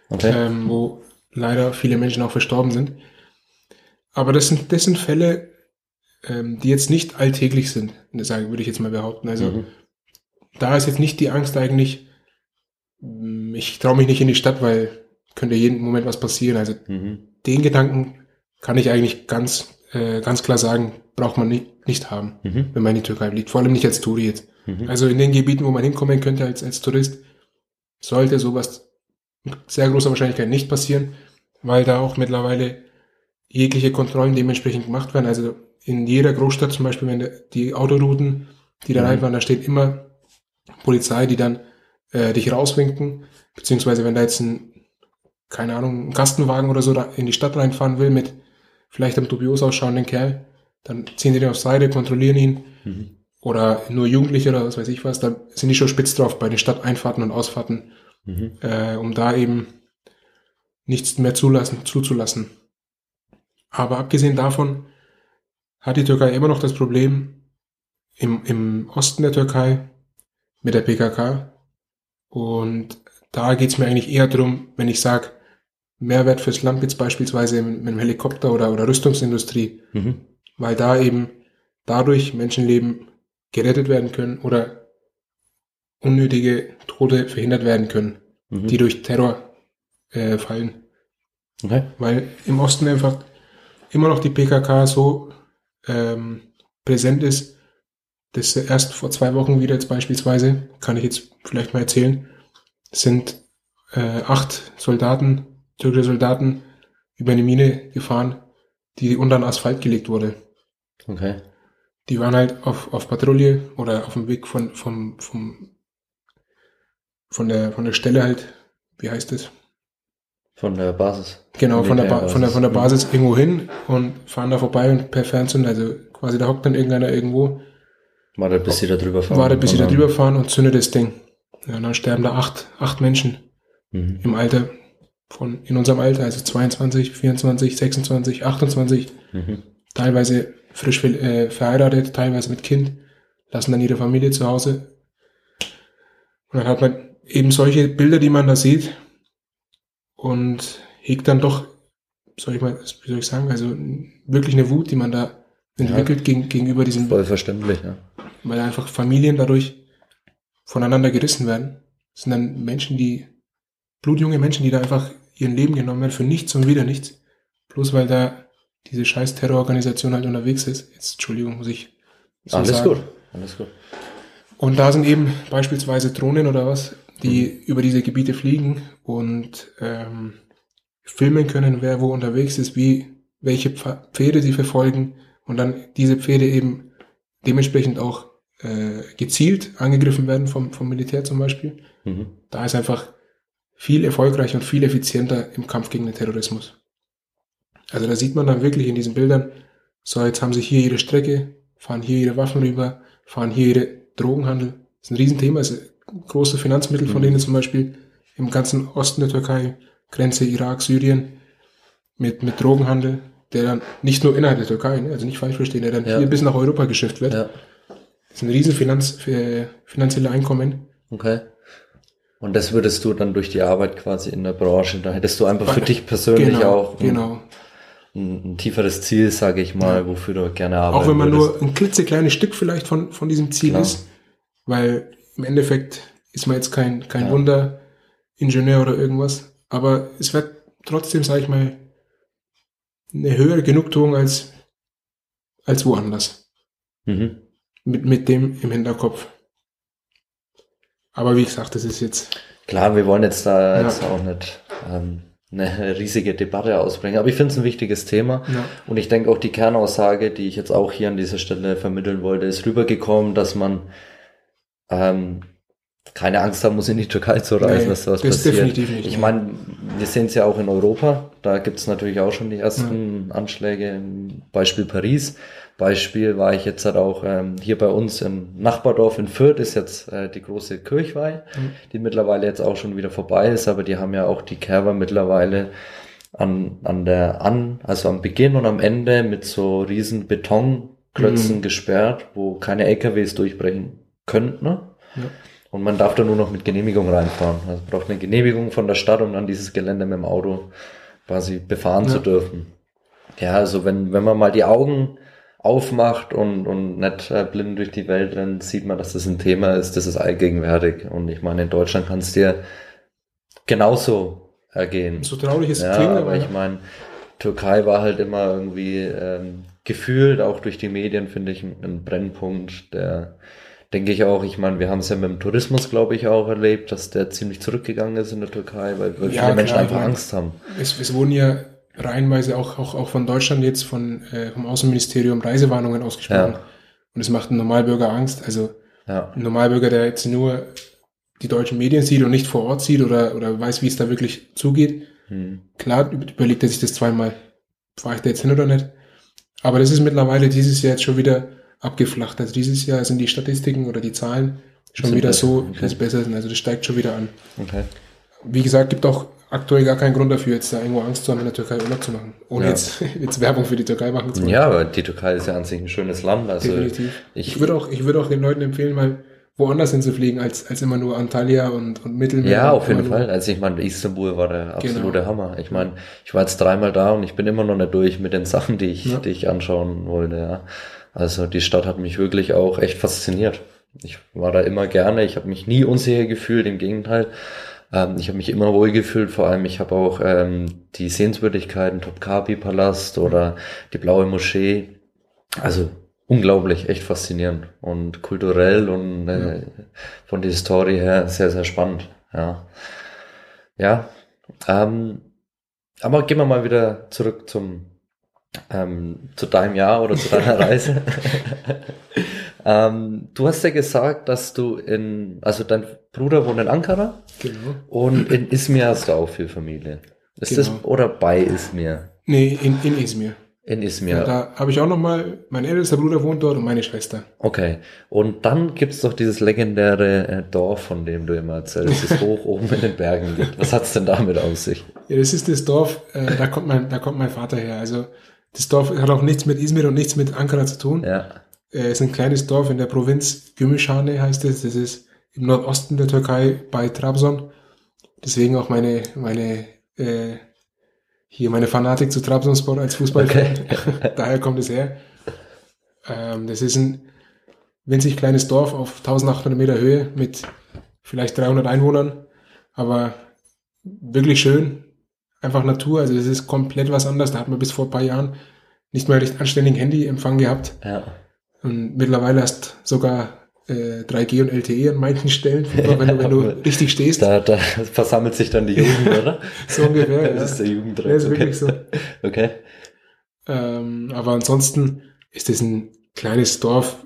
Okay. ähm, wo leider viele Menschen auch verstorben sind. Aber das sind, das sind Fälle, ähm, die jetzt nicht alltäglich sind, sagen, würde ich jetzt mal behaupten. Also Mhm. da ist jetzt nicht die Angst eigentlich, mh, ich traue mich nicht in die Stadt, weil könnte jeden Moment was passieren. Also Mhm. den Gedanken kann ich eigentlich ganz, äh, ganz klar sagen, braucht man nicht, nicht haben, Mhm. wenn man in die Türkei fliegt. Vor allem nicht als Touri jetzt. Mhm. Also in den Gebieten, wo man hinkommen könnte als, als Tourist, sollte sowas mit sehr großer Wahrscheinlichkeit nicht passieren, weil da auch mittlerweile jegliche Kontrollen dementsprechend gemacht werden. Also in jeder Großstadt zum Beispiel, wenn die Autorouten, die da Mhm. reinfahren, da steht immer Polizei, die dann äh, dich rauswinken, beziehungsweise wenn da jetzt ein, keine Ahnung, ein Kastenwagen oder so da in die Stadt reinfahren will mit vielleicht einem dubios ausschauenden Kerl, dann ziehen die den auf Seite, kontrollieren ihn Mhm. oder nur Jugendliche oder was weiß ich was, da sind die schon spitz drauf bei den Stadteinfahrten und Ausfahrten, Mhm. äh, um da eben nichts mehr zulassen, zuzulassen. Aber abgesehen davon hat die Türkei immer noch das Problem im, im Osten der Türkei mit der PKK. Und da geht's mir eigentlich eher drum, wenn ich sage, Mehrwert fürs Land jetzt beispielsweise mit, einem Helikopter oder, oder Rüstungsindustrie, Mhm. weil da eben dadurch Menschenleben gerettet werden können oder unnötige Tote verhindert werden können, Mhm. die durch Terror äh, fallen. Okay. Weil im Osten einfach immer noch die PKK so ähm, präsent ist, dass erst vor zwei Wochen wieder jetzt beispielsweise, kann ich jetzt vielleicht mal erzählen, sind äh, acht Soldaten, türkische Soldaten, über eine Mine gefahren, die unter den Asphalt gelegt wurde. Okay. Die waren halt auf, auf Patrouille oder auf dem Weg von, vom, vom, von der, von der Stelle halt, wie heißt es? Von der Basis. Genau, von der, ba von, der, von der Militärbasis. Basis irgendwo hin und fahren da vorbei und per Fernzünder, also quasi da hockt dann irgendeiner irgendwo, Wartet, bis sie da drüber fahren. wartet bis sie da drüber fahren und zündet das Ding. Ja, und dann sterben da acht, acht Menschen Mhm. im Alter von, in unserem Alter, also 22, 24, 26, 28, Mhm. teilweise frisch äh, verheiratet, teilweise mit Kind, lassen dann ihre Familie zu Hause. Und dann hat man eben solche Bilder, die man da sieht und hegt dann doch, soll ich mal, wie soll ich sagen, also wirklich eine Wut, die man da entwickelt gegen, gegenüber diesen, Voll verständlich, ja. weil einfach Familien dadurch voneinander gerissen werden. Das sind dann Menschen, die, blutjunge Menschen, die da einfach ihren Leben genommen werden für nichts und wieder nichts. Bloß weil da diese scheiß Terrororganisation halt unterwegs ist. Jetzt, Entschuldigung, muss ich so Alles sagen. gut. Alles gut. Und da sind eben beispielsweise Drohnen oder was, die über diese Gebiete fliegen und ähm, filmen können, wer wo unterwegs ist, wie welche Pf- Pferde sie verfolgen und dann diese Pferde eben dementsprechend auch äh, gezielt angegriffen werden vom, vom Militär zum Beispiel. Mhm. Da ist einfach viel erfolgreicher und viel effizienter im Kampf gegen den Terrorismus. Also da sieht man dann wirklich in diesen Bildern, so jetzt haben sie hier ihre Strecke, fahren hier ihre Waffen rüber, fahren hier ihre Drogenhandel. Das ist ein Riesenthema, das ist große Finanzmittel von Mhm. denen zum Beispiel im ganzen Osten der Türkei, Grenze Irak, Syrien, mit, mit Drogenhandel, der dann nicht nur innerhalb der Türkei, ne, also nicht falsch verstehen, der dann Ja. hier bis nach Europa geschifft wird. Ja. Das ist ein riesen Finanz, äh, finanzielle Einkommen. Okay. Und das würdest du dann durch die Arbeit quasi in der Branche, da hättest du einfach für dich persönlich genau, auch ein, genau. ein, ein tieferes Ziel, sage ich mal, wofür du gerne arbeiten Auch wenn man würdest. nur ein klitzekleines Stück vielleicht von, von diesem Ziel Klar. ist, weil im Endeffekt ist man jetzt kein, kein Ja. Wunderingenieur oder irgendwas, aber es wird trotzdem, sage ich mal, eine höhere Genugtuung als, als woanders. Mhm. Mit, mit dem im Hinterkopf. Aber wie gesagt, das ist jetzt, Klar, wir wollen jetzt da Ja. jetzt auch nicht ähm, eine riesige Debatte ausbringen, aber ich finde es ein wichtiges Thema. ja, Und ich denke auch die Kernaussage, die ich jetzt auch hier an dieser Stelle vermitteln wollte, ist rübergekommen, dass man ähm, keine Angst haben muss, in die Türkei zu reisen, Nee, dass da was das passiert. definitiv nicht, ich meine, wir sehen es ja auch in Europa, da gibt es natürlich auch schon die ersten Anschläge, Beispiel Paris. Beispiel war ich jetzt halt auch ähm, hier bei uns im Nachbardorf in Fürth ist jetzt äh, die große Kirchweih, Mhm. die mittlerweile jetzt auch schon wieder vorbei ist, aber die haben ja auch die Kerber mittlerweile an, an der an, also am Beginn und am Ende mit so riesen Betonklötzen Mhm. gesperrt, wo keine LKWs durchbrechen könnten. Ne? Ja. Und man darf da nur noch mit Genehmigung reinfahren. Also braucht eine Genehmigung von der Stadt, um dann dieses Gelände mit dem Auto quasi befahren Ja. zu dürfen. Ja, also wenn, wenn man mal die Augen aufmacht und, und nicht äh, blind durch die Welt rennt, sieht man, dass das ein Thema ist, das ist allgegenwärtig. Und ich meine, in Deutschland kann es dir genauso ergehen. so traurig es Ja, klingt, aber aber ich meine, Türkei war halt immer irgendwie ähm, gefühlt, auch durch die Medien, finde ich, ein, ein Brennpunkt, der, denke ich auch, ich meine, wir haben es ja mit dem Tourismus, glaube ich, auch erlebt, dass der ziemlich zurückgegangen ist in der Türkei, weil, weil Ja, viele Menschen klar, einfach ich mein- Angst haben. es, es wurden ja reihenweise auch, auch, auch von Deutschland jetzt von, äh, vom Außenministerium Reisewarnungen ausgesprochen. Ja. Und es macht einem Normalbürger Angst. Also Ja, ein Normalbürger, der jetzt nur die deutschen Medien sieht und nicht vor Ort sieht oder, oder weiß, wie es da wirklich zugeht, hm. klar über- überlegt er sich das zweimal, fahre ich da jetzt hin oder nicht. Aber das ist mittlerweile dieses Jahr jetzt schon wieder abgeflacht. Also dieses Jahr sind die Statistiken oder die Zahlen schon wieder besser, so, okay. dass es besser sind. Also das steigt schon wieder an. okay. Wie gesagt, gibt auch aktuell gar keinen Grund dafür, jetzt da irgendwo Angst zu haben, in der Türkei Urlaub zu machen. Ohne Ja. jetzt, [LAUGHS] jetzt Werbung für die Türkei machen zu wollen. Ja, aber die Türkei ist ja an sich ein schönes Land, also Definitiv. Ich, ich, würde auch, ich würde auch den Leuten empfehlen, mal woanders hinzufliegen, als, als immer nur Antalya und, und Mittelmeer. Ja, auf jeden Fall. Also ich meine, Istanbul war der absolute Genau. Hammer. Ich meine, ich war jetzt dreimal da und ich bin immer noch nicht durch mit den Sachen, die ich, Ja. die ich anschauen wollte. Ja. Also die Stadt hat mich wirklich auch echt fasziniert. Ich war da immer gerne. Ich habe mich nie unsicher gefühlt. Im Gegenteil, ähm, ich habe mich immer wohl gefühlt. Vor allem, ich habe auch ähm, die Sehenswürdigkeiten, Topkapi-Palast oder die Blaue Moschee. Also unglaublich, echt faszinierend und kulturell und äh, von der Historie her sehr, sehr spannend. Ja, ja. Ähm, aber gehen wir mal wieder zurück zum ähm, zu deinem Jahr oder zu deiner [LAUGHS] Reise. ähm, du hast ja gesagt, dass du in, also dein Bruder wohnt in Ankara Genau. und in Izmir hast du auch viel Familie. Ist das Genau. oder bei Izmir? Nee, in, in Izmir. In Izmir. Ja. Da habe ich auch noch mal, mein ältester Bruder wohnt dort und meine Schwester. Okay. Und dann gibt's doch dieses legendäre äh, Dorf, von dem du immer erzählst, das [LAUGHS] hoch oben in den Bergen liegt. Was hat's denn damit auf sich? Ja, das ist das Dorf, äh, da kommt mein, da kommt mein Vater her. Also das Dorf hat auch nichts mit Izmir und nichts mit Ankara zu tun. Ja. Äh, es ist ein kleines Dorf in der Provinz Gümüşhane heißt es. Das ist im Nordosten der Türkei bei Trabzon. Deswegen auch meine, meine, äh, hier meine Fanatik zu Trabzonspor als Fußballfan. [LAUGHS] Daher kommt es her. Ähm, das ist ein winzig kleines Dorf auf 1800 Meter Höhe mit vielleicht 300 Einwohnern, aber wirklich schön. Einfach Natur, also das ist komplett was anderes. Da hat man bis vor ein paar Jahren nicht mal recht anständigen Handyempfang gehabt. Ja. Und mittlerweile hast sogar äh, 3G und LTE an manchen Stellen, [LAUGHS] wenn du, wenn du richtig stehst. Da, da [LAUGHS] versammelt sich dann die [LAUGHS] Jugend, oder? So ungefähr. Das ist der Jugenddruck. Ja, ist okay. wirklich so. Okay. Ähm, aber ansonsten ist es ein kleines Dorf,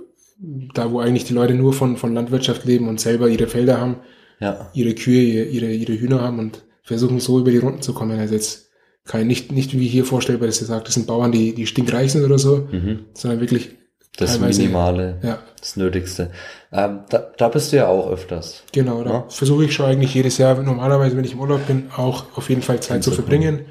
da wo eigentlich die Leute nur von, von Landwirtschaft leben und selber ihre Felder haben, Ja. ihre Kühe, ihre, ihre, ihre Hühner haben und versuchen so über die Runden zu kommen. Also jetzt kein, nicht, nicht wie hier vorstellbar, dass ihr sagt, das sind Bauern, die, die stinkreich sind oder so, Mhm. sondern wirklich Das Minimale, Ja, das Nötigste. Ähm, da, da bist du ja auch öfters. genau. Da Ja. versuche ich schon eigentlich jedes Jahr, normalerweise, wenn ich im Urlaub bin, auch auf jeden Fall Zeit zu verbringen,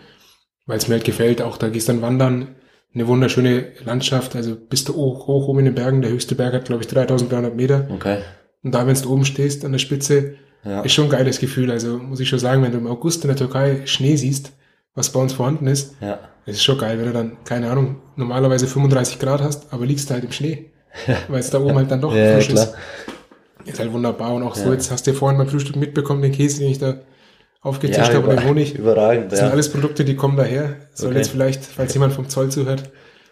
weil es mir halt gefällt. Auch da gehst dann wandern, eine wunderschöne Landschaft, also bist du hoch, hoch oben in den Bergen. Der höchste Berg hat, glaube ich, 3300 Meter. Okay. Und da, wenn du oben stehst an der Spitze, Ja. ist schon ein geiles Gefühl. Also muss ich schon sagen, wenn du im August in der Türkei Schnee siehst, was bei uns vorhanden ist, Ja. das ist schon geil, wenn du dann, keine Ahnung, normalerweise 35 Grad hast, aber liegst halt im Schnee. [LAUGHS] Weil es da oben halt dann doch Ja, ja, frisch klar. ist. Ist halt wunderbar. Und auch so, Ja. jetzt hast du ja vorhin beim Frühstück mitbekommen, den Käse, den ich da aufgetischt habe und den Honig. Überragend, Das sind ja. alles Produkte, die kommen daher. Soll Okay. jetzt vielleicht, falls jemand vom Zoll zuhört,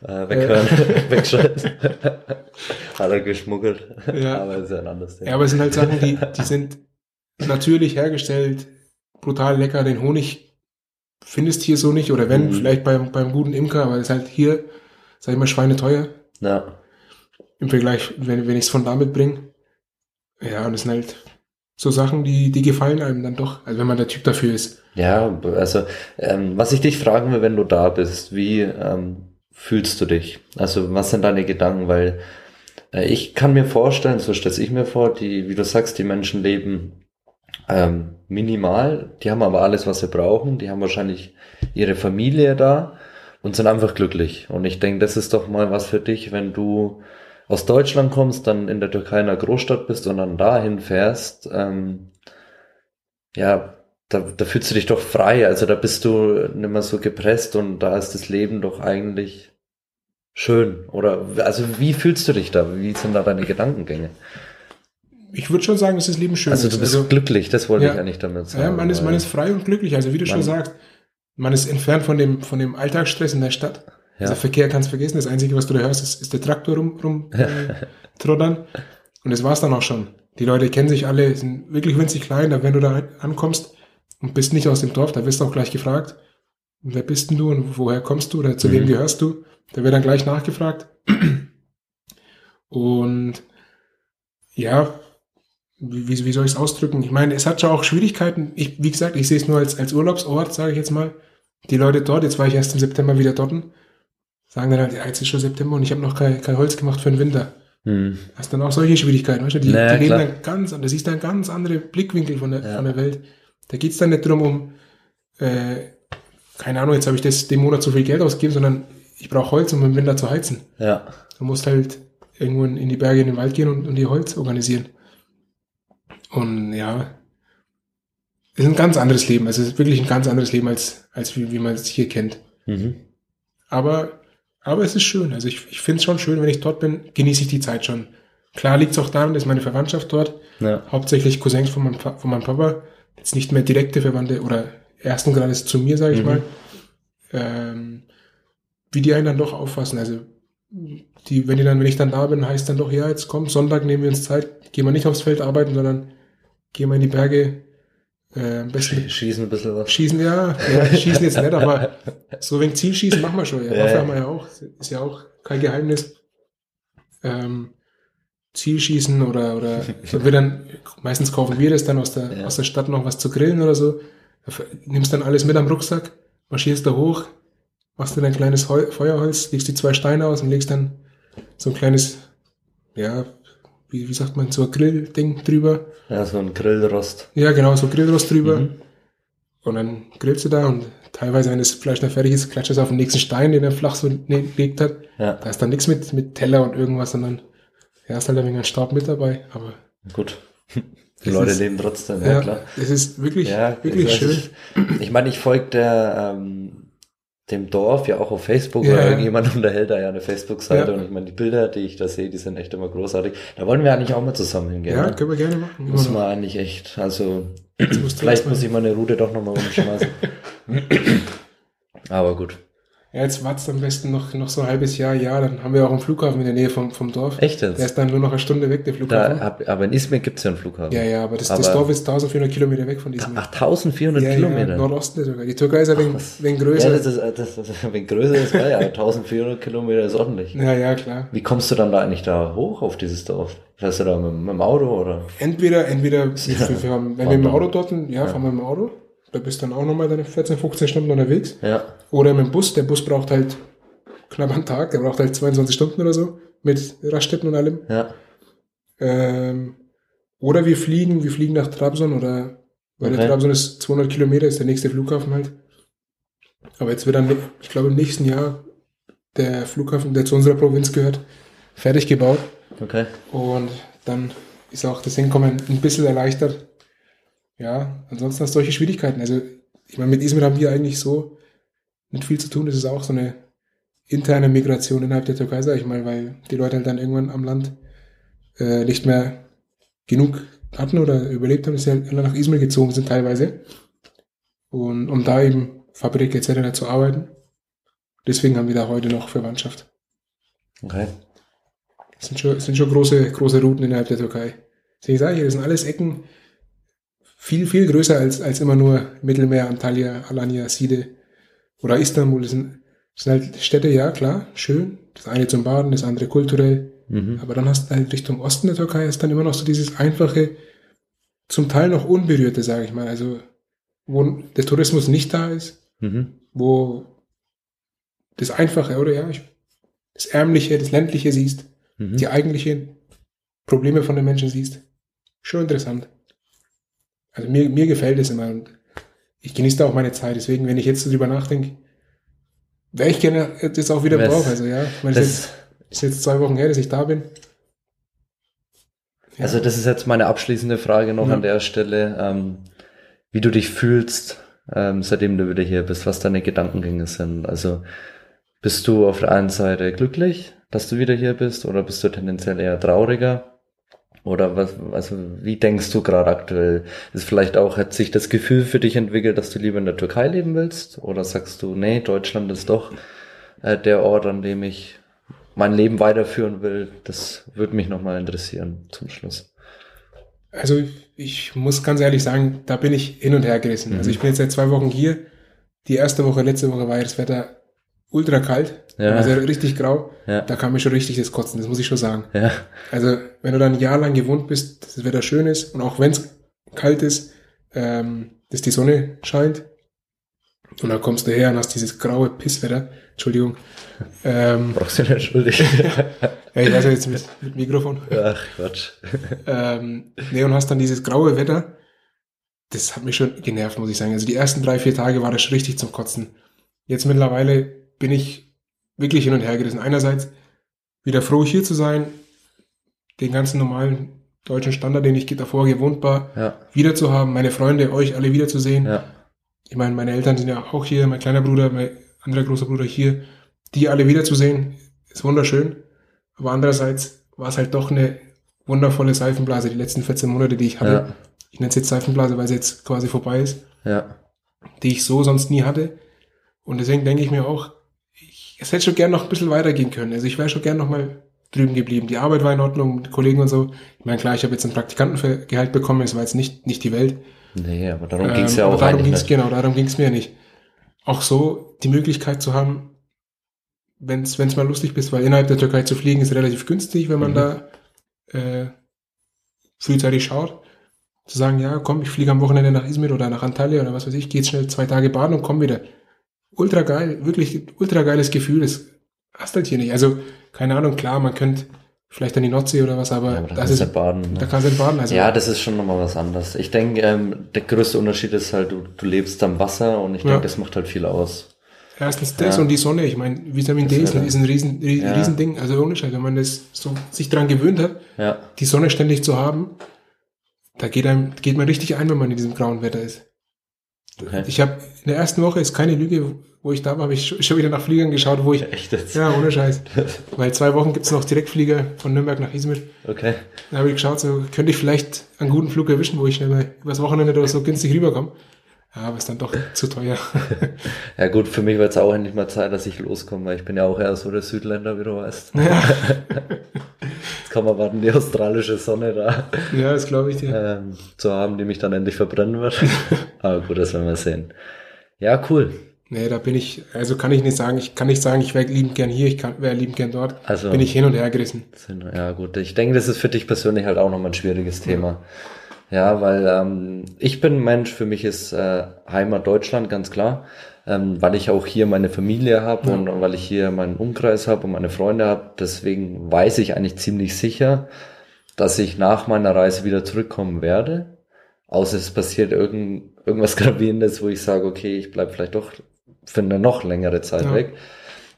Äh, weghören, [LAUGHS] wegschalten. [LAUGHS] Hat er geschmuggelt. Ja. Aber ist ja ein anderes Thema. Ja, aber es sind halt Sachen, die, die sind natürlich hergestellt, brutal lecker. Den Honig findest hier so nicht. Oder wenn, Mhm. vielleicht beim, beim guten Imker, aber ist halt hier, sag ich mal, schweineteuer ja. im Vergleich, wenn, wenn ich es von da mitbringe. Ja, und es sind halt so Sachen, die, die gefallen einem dann doch. Also wenn man der Typ dafür ist. Ja, also ähm, was ich dich fragen will, wenn du da bist, wie ähm, fühlst du dich? Also was sind deine Gedanken? Weil äh, ich kann mir vorstellen, so stelle ich mir vor, die, wie du sagst, die Menschen leben ähm, minimal, die haben aber alles, was sie brauchen, die haben wahrscheinlich ihre Familie da und sind einfach glücklich. Und ich denke, das ist doch mal was für dich, wenn du aus Deutschland kommst, dann in der Türkei in einer Großstadt bist und dann dahin fährst, ähm, ja, da, da fühlst du dich doch frei. Also da bist du nicht mehr so gepresst und da ist das Leben doch eigentlich schön. Oder also wie fühlst du dich da? Wie sind da deine Gedankengänge? Ich würde schon sagen, dass das Leben schön Also ist. du bist glücklich, das wollte ja. ich eigentlich damit sagen. Ja, man ist, man ist frei und glücklich. Also wie du schon sagst, man ist entfernt von dem, von dem Alltagsstress in der Stadt. Ja. Also Verkehr kannst vergessen. Das Einzige, was du da hörst, ist, ist der Traktor rum, rum [LAUGHS] äh, trottern. Und das war's dann auch schon. Die Leute kennen sich alle, sind wirklich winzig klein. Da wenn du da ankommst und bist nicht aus dem Dorf, da wirst du auch gleich gefragt, wer bist denn du und woher kommst du oder zu Mhm. wem gehörst du? Da wird dann gleich nachgefragt. [CLEARS THROAT] Und ja, wie, wie soll ich es ausdrücken? Ich meine, es hat schon auch Schwierigkeiten. Ich, wie gesagt, ich sehe es nur als, als Urlaubsort, sage ich jetzt mal. Die Leute dort, jetzt war ich erst im September wieder dort, sagen dann halt, ja, jetzt ist schon September und ich habe noch kein, kein Holz gemacht für den Winter. Hm. Hast dann auch solche Schwierigkeiten, weißt du? Die, Naja, die klar. dann ganz anders. siehst dann ganz andere Blickwinkel von der, Ja. von der Welt. Da geht's dann nicht drum um, äh, keine Ahnung, jetzt habe ich das dem Monat so viel Geld ausgegeben, sondern ich brauche Holz, um im Winter zu heizen. Ja, Du musst halt irgendwo in in die Berge, in den Wald gehen und, und dir Holz organisieren. Und ja, ist ein ganz anderes Leben. Also es ist wirklich ein ganz anderes Leben als, als wie, wie man es hier kennt. Mhm. Aber, aber es ist schön. Also ich, ich finde es schon schön, wenn ich dort bin, genieße ich die Zeit schon. Klar liegt es auch daran, dass meine Verwandtschaft dort, Ja. hauptsächlich Cousins von meinem, von meinem Papa, jetzt nicht mehr direkte Verwandte oder ersten Grades zu mir, sage ich Mhm. mal, ähm, wie die einen dann doch auffassen. Also die, wenn die dann, wenn ich dann da bin, heißt dann doch, ja, jetzt komm, Sonntag nehmen wir uns Zeit, gehen wir nicht aufs Feld arbeiten, sondern gehen wir in die Berge, äh, Sch- Schießen ein bisschen was. Schießen, ja, ja, schießen jetzt nicht, aber so wegen Zielschießen machen wir schon. Ja, Waffe ja. haben wir ja auch. Ist ja auch kein Geheimnis. Ähm, Zielschießen oder, oder [LAUGHS] wir dann, meistens kaufen wir das dann aus der, Ja. aus der Stadt noch was zu grillen oder so. Nimmst dann alles mit am Rucksack, marschierst da hoch, machst dir dein kleines Heu Feuerholz, legst die zwei Steine aus und legst dann so ein kleines, ja, wie, wie sagt man, so ein Grillding drüber. Ja, so ein Grillrost. Ja, genau, so Grillrost drüber. Mhm. Und dann grillst du da und teilweise, wenn das Fleisch dann fertig ist, klatscht es auf den nächsten Stein, den er flach so ne- gelegt hat. Ja, Da ist dann nichts mit, mit Teller und irgendwas, sondern ja, ist halt ein wenig ein Staub mit dabei. Aber gut. [LAUGHS] Die Leute ist- leben trotzdem, ja, ja, klar. es ist wirklich, Ja, wirklich also schön. Ich, ich meine, ich folge der ähm, dem Dorf ja auch auf Facebook, weil ja. irgendjemand [LAUGHS] unterhält da ja eine Facebook-Seite Ja. und ich meine, die Bilder, die ich da sehe, die sind echt immer großartig. Da wollen wir eigentlich auch mal zusammen hingehen. Ja, ne? können wir gerne machen. Muss man eigentlich echt, also vielleicht muss ich meine Route doch nochmal umschmeißen. [LAUGHS] Aber gut. Ja, jetzt wart's am besten noch, noch so ein halbes Jahr, ja, dann haben wir auch einen Flughafen in der Nähe vom, vom Dorf. Echt Der jetzt? ist dann nur noch eine Stunde weg, der Flughafen. Da, aber in Izmir gibt's ja einen Flughafen. ja, ja, aber das, das Aber- Dorf ist 1400 Kilometer weg von diesem. Ach, 1400 ja, Kilometer. Ja, Nordosten der Türkei. Die Türkei ist ja wegen, wegen ja, größer. das ist, das, das, wenn größer ist, geil, aber 1400 Kilometer ist ordentlich. ja, ja, klar. Wie kommst du dann da eigentlich da hoch auf dieses Dorf? Fährst du da mit, mit dem Auto oder? Entweder, entweder, wir, wir haben, wenn wir mit dem Fahren Auto dort sind, ja, fahren wir mit dem Auto. Da bist du dann auch nochmal deine 14, 15 Stunden unterwegs. Ja. Oder mit dem Bus. Der Bus braucht halt knapp einen Tag. Der braucht halt 22 Stunden oder so. Mit Raststätten und allem. Ja. Ähm, oder wir fliegen, wir fliegen nach Trabzon oder, weil Okay. der Trabzon ist 200 Kilometer, ist der nächste Flughafen halt. Aber jetzt wird dann, ich glaube, im nächsten Jahr der Flughafen, der zu unserer Provinz gehört, fertig gebaut. Okay. Und dann ist auch das Hinkommen ein bisschen erleichtert. Ja, ansonsten hast du solche Schwierigkeiten. Also, ich meine, mit Izmir haben wir eigentlich so nicht viel zu tun. Das ist auch so eine interne Migration innerhalb der Türkei, sage ich mal, weil die Leute halt dann irgendwann am Land äh, nicht mehr genug hatten oder überlebt haben, dass sie halt nach Izmir gezogen sind teilweise. Und um da eben Fabrik etc. zu arbeiten. Deswegen haben wir da heute noch Verwandtschaft. Okay. Das sind schon, das sind schon große, große Routen innerhalb der Türkei. Deswegen sage ich, das sind alles Ecken viel, viel größer als, als immer nur Mittelmeer, Antalya, Alanya, Side oder Istanbul. Das sind, das sind halt Städte, ja klar, schön. Das eine zum Baden, das andere kulturell. Mhm. Aber dann hast du halt Richtung Osten der Türkei ist dann immer noch so dieses einfache, zum Teil noch unberührte, sage ich mal. Also, wo der Tourismus nicht da ist, Mhm. wo das Einfache, oder ja, das Ärmliche, das Ländliche siehst, Mhm. die eigentlichen Probleme von den Menschen siehst. Schon interessant. Also mir, mir gefällt es immer und ich genieße da auch meine Zeit. Deswegen, wenn ich jetzt so drüber nachdenke, wäre ich gerne jetzt auch wieder Wär's- drauf. Also ja, ich meine, das ist Das, jetzt, ist jetzt zwei Wochen her, dass ich da bin. Ja. also das ist jetzt meine abschließende Frage noch Ja. an der Stelle, ähm, wie du dich fühlst, ähm, seitdem du wieder hier bist, was deine Gedankengänge sind. Also bist du auf der einen Seite glücklich, dass du wieder hier bist, oder bist du tendenziell eher trauriger? Oder was, also wie denkst du gerade aktuell? Ist vielleicht auch, hat sich das Gefühl für dich entwickelt, dass du lieber in der Türkei leben willst? Oder sagst du, nee, Deutschland ist doch äh, der Ort, an dem ich mein Leben weiterführen will? Das würde mich nochmal interessieren zum Schluss. Also ich muss ganz ehrlich sagen, da bin ich hin und her gerissen. Mhm. Also ich bin jetzt seit zwei Wochen hier. Die erste Woche, letzte Woche war ja das Wetter ultra kalt, Ja. also richtig grau. Ja. Da kam mir schon richtig das Kotzen, das muss ich schon sagen. Ja, Also, wenn du dann ein Jahr lang gewohnt bist, dass das Wetter schön ist und auch wenn es kalt ist, ähm, dass die Sonne scheint und dann kommst du her und hast dieses graue Pisswetter, Entschuldigung. Ähm, [LAUGHS] brauchst du nicht entschuldigen. [LAUGHS] ja, ich weiß ja jetzt mit, mit Mikrofon. Ach, Quatsch. [LAUGHS] Ähm, nee, und hast dann dieses graue Wetter. Das hat mich schon genervt, muss ich sagen. Also die ersten drei, vier Tage war das schon richtig zum Kotzen. Jetzt mittlerweile bin ich wirklich hin und her gerissen. Einerseits wieder froh, hier zu sein, den ganzen normalen deutschen Standard, den ich davor gewohnt war, Ja. wieder zu haben, meine Freunde, euch alle wiederzusehen. Ja. Ich meine, meine Eltern sind ja auch hier, mein kleiner Bruder, mein anderer großer Bruder hier, die alle wiederzusehen, ist wunderschön. Aber andererseits war es halt doch eine wundervolle Seifenblase, die letzten 14 Monate, die ich hatte. Ja. Ich nenne es jetzt Seifenblase, weil sie jetzt quasi vorbei ist, Ja. die ich so sonst nie hatte. Und deswegen denke ich mir auch, es hätte schon gern noch ein bisschen weitergehen können. Also ich wäre schon gern noch mal drüben geblieben. Die Arbeit war in Ordnung, mit Kollegen und so. Ich meine, klar, ich habe jetzt ein Praktikantengehalt bekommen, das war jetzt nicht, nicht die Welt. Nee, aber darum Ähm, ja aber auch darum ging's, nicht. Genau, darum ging es mir nicht. Auch so die Möglichkeit zu haben, wenn es mal lustig bist, weil innerhalb der Türkei zu fliegen ist relativ günstig, wenn man Mhm. da äh, frühzeitig schaut. Zu sagen, ja, komm, ich fliege am Wochenende nach Izmir oder nach Antalya oder was weiß ich, gehe jetzt schnell zwei Tage baden und komm wieder. Ultra geil, wirklich ultra geiles Gefühl, das hast halt hier nicht. Also, keine Ahnung, klar, man könnte vielleicht an die Nordsee oder was, aber, Ja, aber da das kannst ist, du ja baden. Ne? da kannst du nicht baden. Also, Ja, das ist schon nochmal was anderes. Ich denke, ähm, der größte Unterschied ist halt, du, du lebst am Wasser und ich Ja. denke, das macht halt viel aus. Erstens das Ja. und die Sonne. Ich meine, Vitamin D Das ist ein, wäre- ist ein riesen, riesen Ding. Also ohne Scheiß, wenn man das so sich dran gewöhnt hat, die Sonne ständig zu haben, da geht einem, geht man richtig ein, wenn man in diesem grauen Wetter ist. Okay. Ich habe in der ersten Woche, ist keine Lüge, wo ich da war, habe ich schon- wieder nach Fliegern geschaut, wo ich, Echt jetzt? ja, ohne Scheiß. Weil zwei Wochen gibt's noch Direktflieger von Nürnberg nach Izmir. Okay. Da habe ich geschaut, so könnte ich vielleicht einen guten Flug erwischen, wo ich schnell mal übers Wochenende oder so günstig rüberkomme. Ja, aber ist dann doch zu teuer. [LAUGHS] Ja gut, für mich wird es auch endlich mal Zeit, dass ich loskomme, weil ich bin ja auch eher so der Südländer, wie du weißt. ja, [LAUGHS] Warten, die australische Sonne da ja, das glaube ich dir. ähm, zu haben, die mich dann endlich verbrennen wird. [LAUGHS] Aber gut, das werden wir sehen. Ja, cool. Nee, da bin ich, also kann ich nicht sagen, ich kann nicht sagen, ich wäre liebend gern hier, ich wäre liebend gern dort. Also- bin ich hin und her gerissen. Ja gut, ich denke, das ist für dich persönlich halt auch nochmal ein schwieriges Thema. Ja, weil ähm, ich bin ein Mensch, für mich ist äh, Heimat Deutschland ganz klar, ähm, weil ich auch hier meine Familie habe Ja. und, und weil ich hier meinen Umkreis habe und meine Freunde habe. Deswegen weiß ich eigentlich ziemlich sicher, dass ich nach meiner Reise wieder zurückkommen werde. Außer es passiert irgend, irgendwas [LAUGHS] Gravierendes, wo ich sage, okay, ich bleib vielleicht doch für eine noch längere Zeit Ja. weg.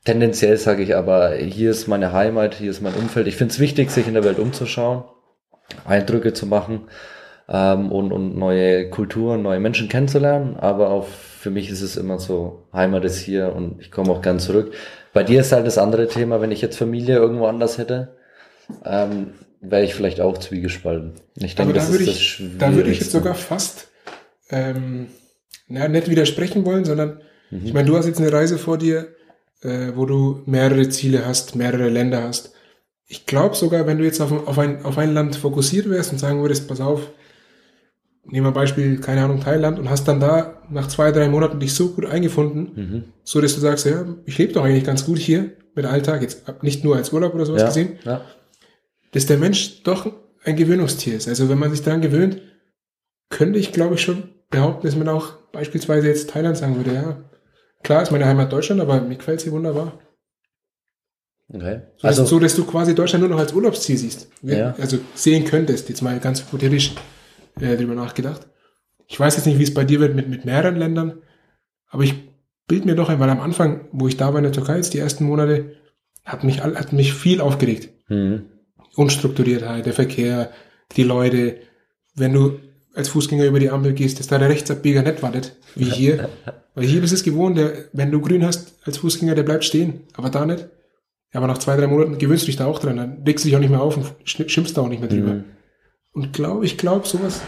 Tendenziell sage ich aber, hier ist meine Heimat, hier ist mein Umfeld. Ich finde es wichtig, sich in der Welt umzuschauen, Eindrücke zu machen ähm, und, und neue Kulturen, neue Menschen kennenzulernen. Aber auch für mich ist es immer so, Heimat ist hier und ich komme auch gern zurück. Bei dir ist halt das andere Thema, wenn ich jetzt Familie irgendwo anders hätte, ähm, wäre ich vielleicht auch zwiegespalten. Ich denke, Aber da das würde ist das ich, da würde ich jetzt Schwierigste. sogar fast, ähm, na, nicht widersprechen wollen, sondern, Mhm. ich meine, du hast jetzt eine Reise vor dir, äh, wo du mehrere Ziele hast, mehrere Länder hast. Ich glaube sogar, wenn du jetzt auf, ein- auf, ein, auf ein Land fokussiert wärst und sagen würdest, pass auf, nehmen wir Beispiel, keine Ahnung, Thailand und hast dann da nach zwei, drei Monaten dich so gut eingefunden, Mhm. so dass du sagst, ja, ich lebe doch eigentlich ganz gut hier mit Alltag, jetzt nicht nur als Urlaub oder sowas Ja, gesehen, ja. dass der Mensch doch ein Gewöhnungstier ist. Also wenn man sich daran gewöhnt, könnte ich, glaube ich, schon behaupten, dass man auch beispielsweise jetzt Thailand sagen würde, ja, klar ist meine Heimat Deutschland, aber mir gefällt sie wunderbar. Okay. So, also, so, dass du quasi Deutschland nur noch als Urlaubsziel siehst. Ja. Also sehen könntest, jetzt mal ganz hypothetisch äh, drüber nachgedacht. Ich weiß jetzt nicht, wie es bei dir wird mit, mit mehreren Ländern, aber ich bild mir doch ein, weil am Anfang, wo ich da war in der Türkei, jetzt die ersten Monate, hat mich, hat mich viel aufgeregt. mhm. Unstrukturiertheit, der Verkehr, die Leute, wenn du als Fußgänger über die Ampel gehst, dass da der Rechtsabbieger nicht wartet, wie [LAUGHS] hier. Weil hier bist du es gewohnt, der, wenn du grün hast als Fußgänger, der bleibt stehen, aber da nicht. Aber nach zwei, drei Monaten gewöhnst du dich da auch dran, dann regst du dich auch nicht mehr auf und sch- schimpfst da auch nicht mehr drüber. Mhm. Und glaube, ich glaube, sowas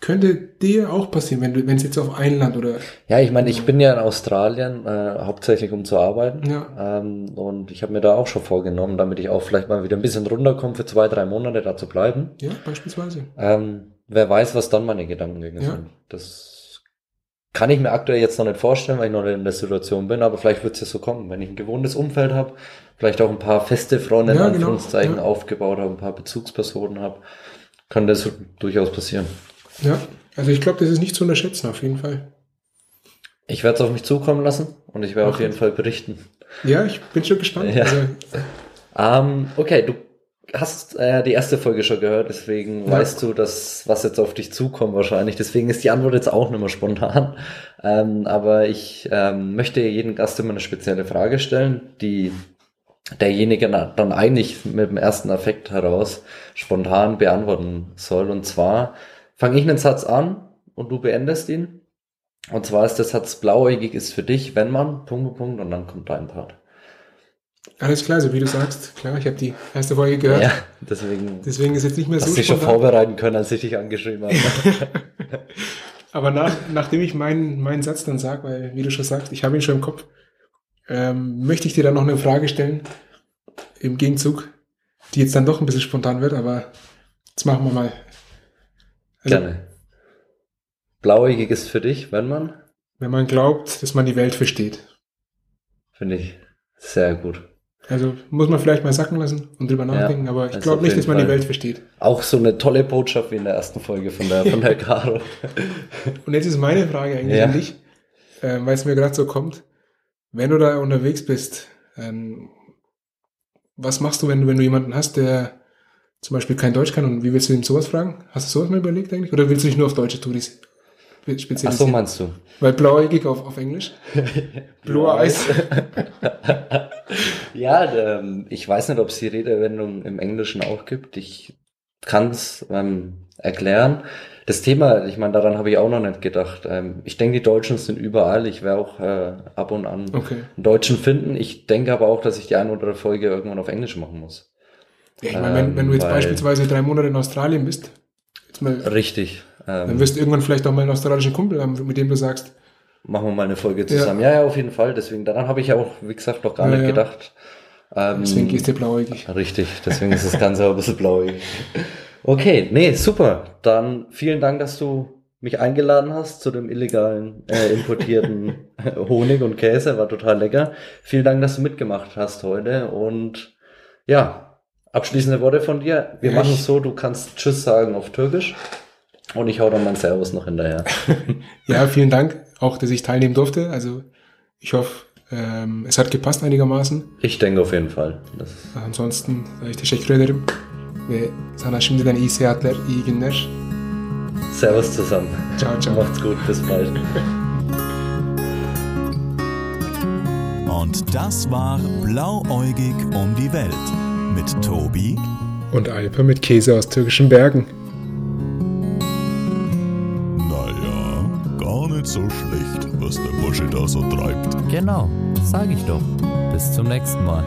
könnte dir auch passieren, wenn du, wenn es jetzt auf ein Land oder, Ja, ich meine, ich bin ja in Australien, äh, hauptsächlich um zu arbeiten. Ja. Ähm, und ich habe mir da auch schon vorgenommen, damit ich auch vielleicht mal wieder ein bisschen runterkomme, für zwei, drei Monate da zu bleiben. ja, beispielsweise. Ähm, wer weiß, was dann meine Gedankengänge Ja. sind. Das kann ich mir aktuell jetzt noch nicht vorstellen, weil ich noch nicht in der Situation bin, aber vielleicht wird es ja so kommen, wenn ich ein gewohntes Umfeld habe, vielleicht auch ein paar feste Freunde in Ja, genau, Anführungszeichen ja. aufgebaut habe, ein paar Bezugspersonen habe, kann das durchaus passieren. Ja, also ich glaube, das ist nicht zu unterschätzen, auf jeden Fall. Ich werde es auf mich zukommen lassen und ich werde auf jeden Fall berichten. Ja, ich bin schon gespannt. Ja. Also, Ähm, okay, du hast äh, die erste Folge schon gehört, deswegen Ja. weißt du, dass was jetzt auf dich zukommt wahrscheinlich. Deswegen ist die Antwort jetzt auch nicht mehr spontan. Ähm, aber ich ähm, möchte jedem Gast immer eine spezielle Frage stellen, die derjenige dann eigentlich mit dem ersten Affekt heraus spontan beantworten soll. Und zwar fange ich einen Satz an und du beendest ihn. Und zwar ist der Satz blauäugig ist für dich, wenn man, Punkt, Punkt, Punkt, und dann kommt dein Part. Alles klar, so wie du sagst. Klar, ich habe die erste Folge gehört. Ja, deswegen. Deswegen ist jetzt nicht mehr so Hast dich schon vorbereiten können, als ich dich angeschrieben habe. [LAUGHS] Aber nach, nachdem ich meinen, meinen Satz dann sage, weil, wie du schon sagst, ich habe ihn schon im Kopf, ähm, möchte ich dir dann noch eine Frage stellen, im Gegenzug, die jetzt dann doch ein bisschen spontan wird, aber jetzt machen wir mal. Also, Gerne. Blauäugig ist für dich, wenn man? Wenn man glaubt, dass man die Welt versteht. Finde ich sehr gut. Also muss man vielleicht mal sacken lassen und drüber nachdenken, ja, aber ich glaube nicht, dass man Fall. die Welt versteht. Auch so eine tolle Botschaft wie in der ersten Folge von der, von der [LAUGHS] Caro. und jetzt ist meine Frage eigentlich ja. an dich, äh, weil es mir gerade so kommt. Wenn du da unterwegs bist, ähm, was machst du, wenn du, wenn du jemanden hast, der zum Beispiel kein Deutsch kann und wie willst du ihm sowas fragen? Hast du sowas mal überlegt eigentlich? Oder willst du dich nur auf deutsche Touris spezialisieren? Ach so meinst du? Weil blauäugig auf, auf Englisch? [LAUGHS] Blue Eyes. [LAUGHS] ja, ähm, ich weiß nicht, ob es die Redewendung im Englischen auch gibt. Ich kann es ähm, erklären. Das Thema, ich meine, daran habe ich auch noch nicht gedacht. Ähm, ich denke, die Deutschen sind überall. Ich werde auch äh, ab und an okay. einen Deutschen finden. Ich denke aber auch, dass ich die eine oder andere Folge irgendwann auf Englisch machen muss. Ja, ich meine, wenn, wenn du jetzt weil, beispielsweise drei Monate in Australien bist, jetzt mal, richtig. Ähm, dann wirst du irgendwann vielleicht auch mal einen australischen Kumpel haben, mit dem du sagst, machen wir mal eine Folge zusammen. Ja, ja, ja auf jeden Fall. Deswegen, daran habe ich ja auch, wie gesagt, noch gar ja, nicht gedacht. Ähm, deswegen ist der blauäugig. Richtig, deswegen ist das Ganze auch ein bisschen blauäugig. [LAUGHS] Okay, nee, super. Dann vielen Dank, dass du mich eingeladen hast zu dem illegalen äh, importierten [LAUGHS] [LAUGHS] Honig und Käse. War total lecker. Vielen Dank, dass du mitgemacht hast heute. Und ja, abschließende Worte von dir. Wir ja, machen es so, du kannst Tschüss sagen auf Türkisch. Und ich hau dann mein Servus noch hinterher. [LAUGHS] ja, vielen Dank, auch dass ich teilnehmen durfte. Also ich hoffe, ähm, es hat gepasst einigermaßen. Ich denke auf jeden Fall. Ansonsten sage ich teşekkür ederim. Ve sana şimdiden iyi seyahatler, iyi günler. Servus zusammen. Ciao, ciao. Macht's gut, bis bald. Und das war Blauäugig um die Welt mit Tobi und Alper mit Käse aus türkischen Bergen. Naja, gar nicht so schlecht, was der Bursche da so treibt. Genau, sag ich doch. Bis zum nächsten Mal.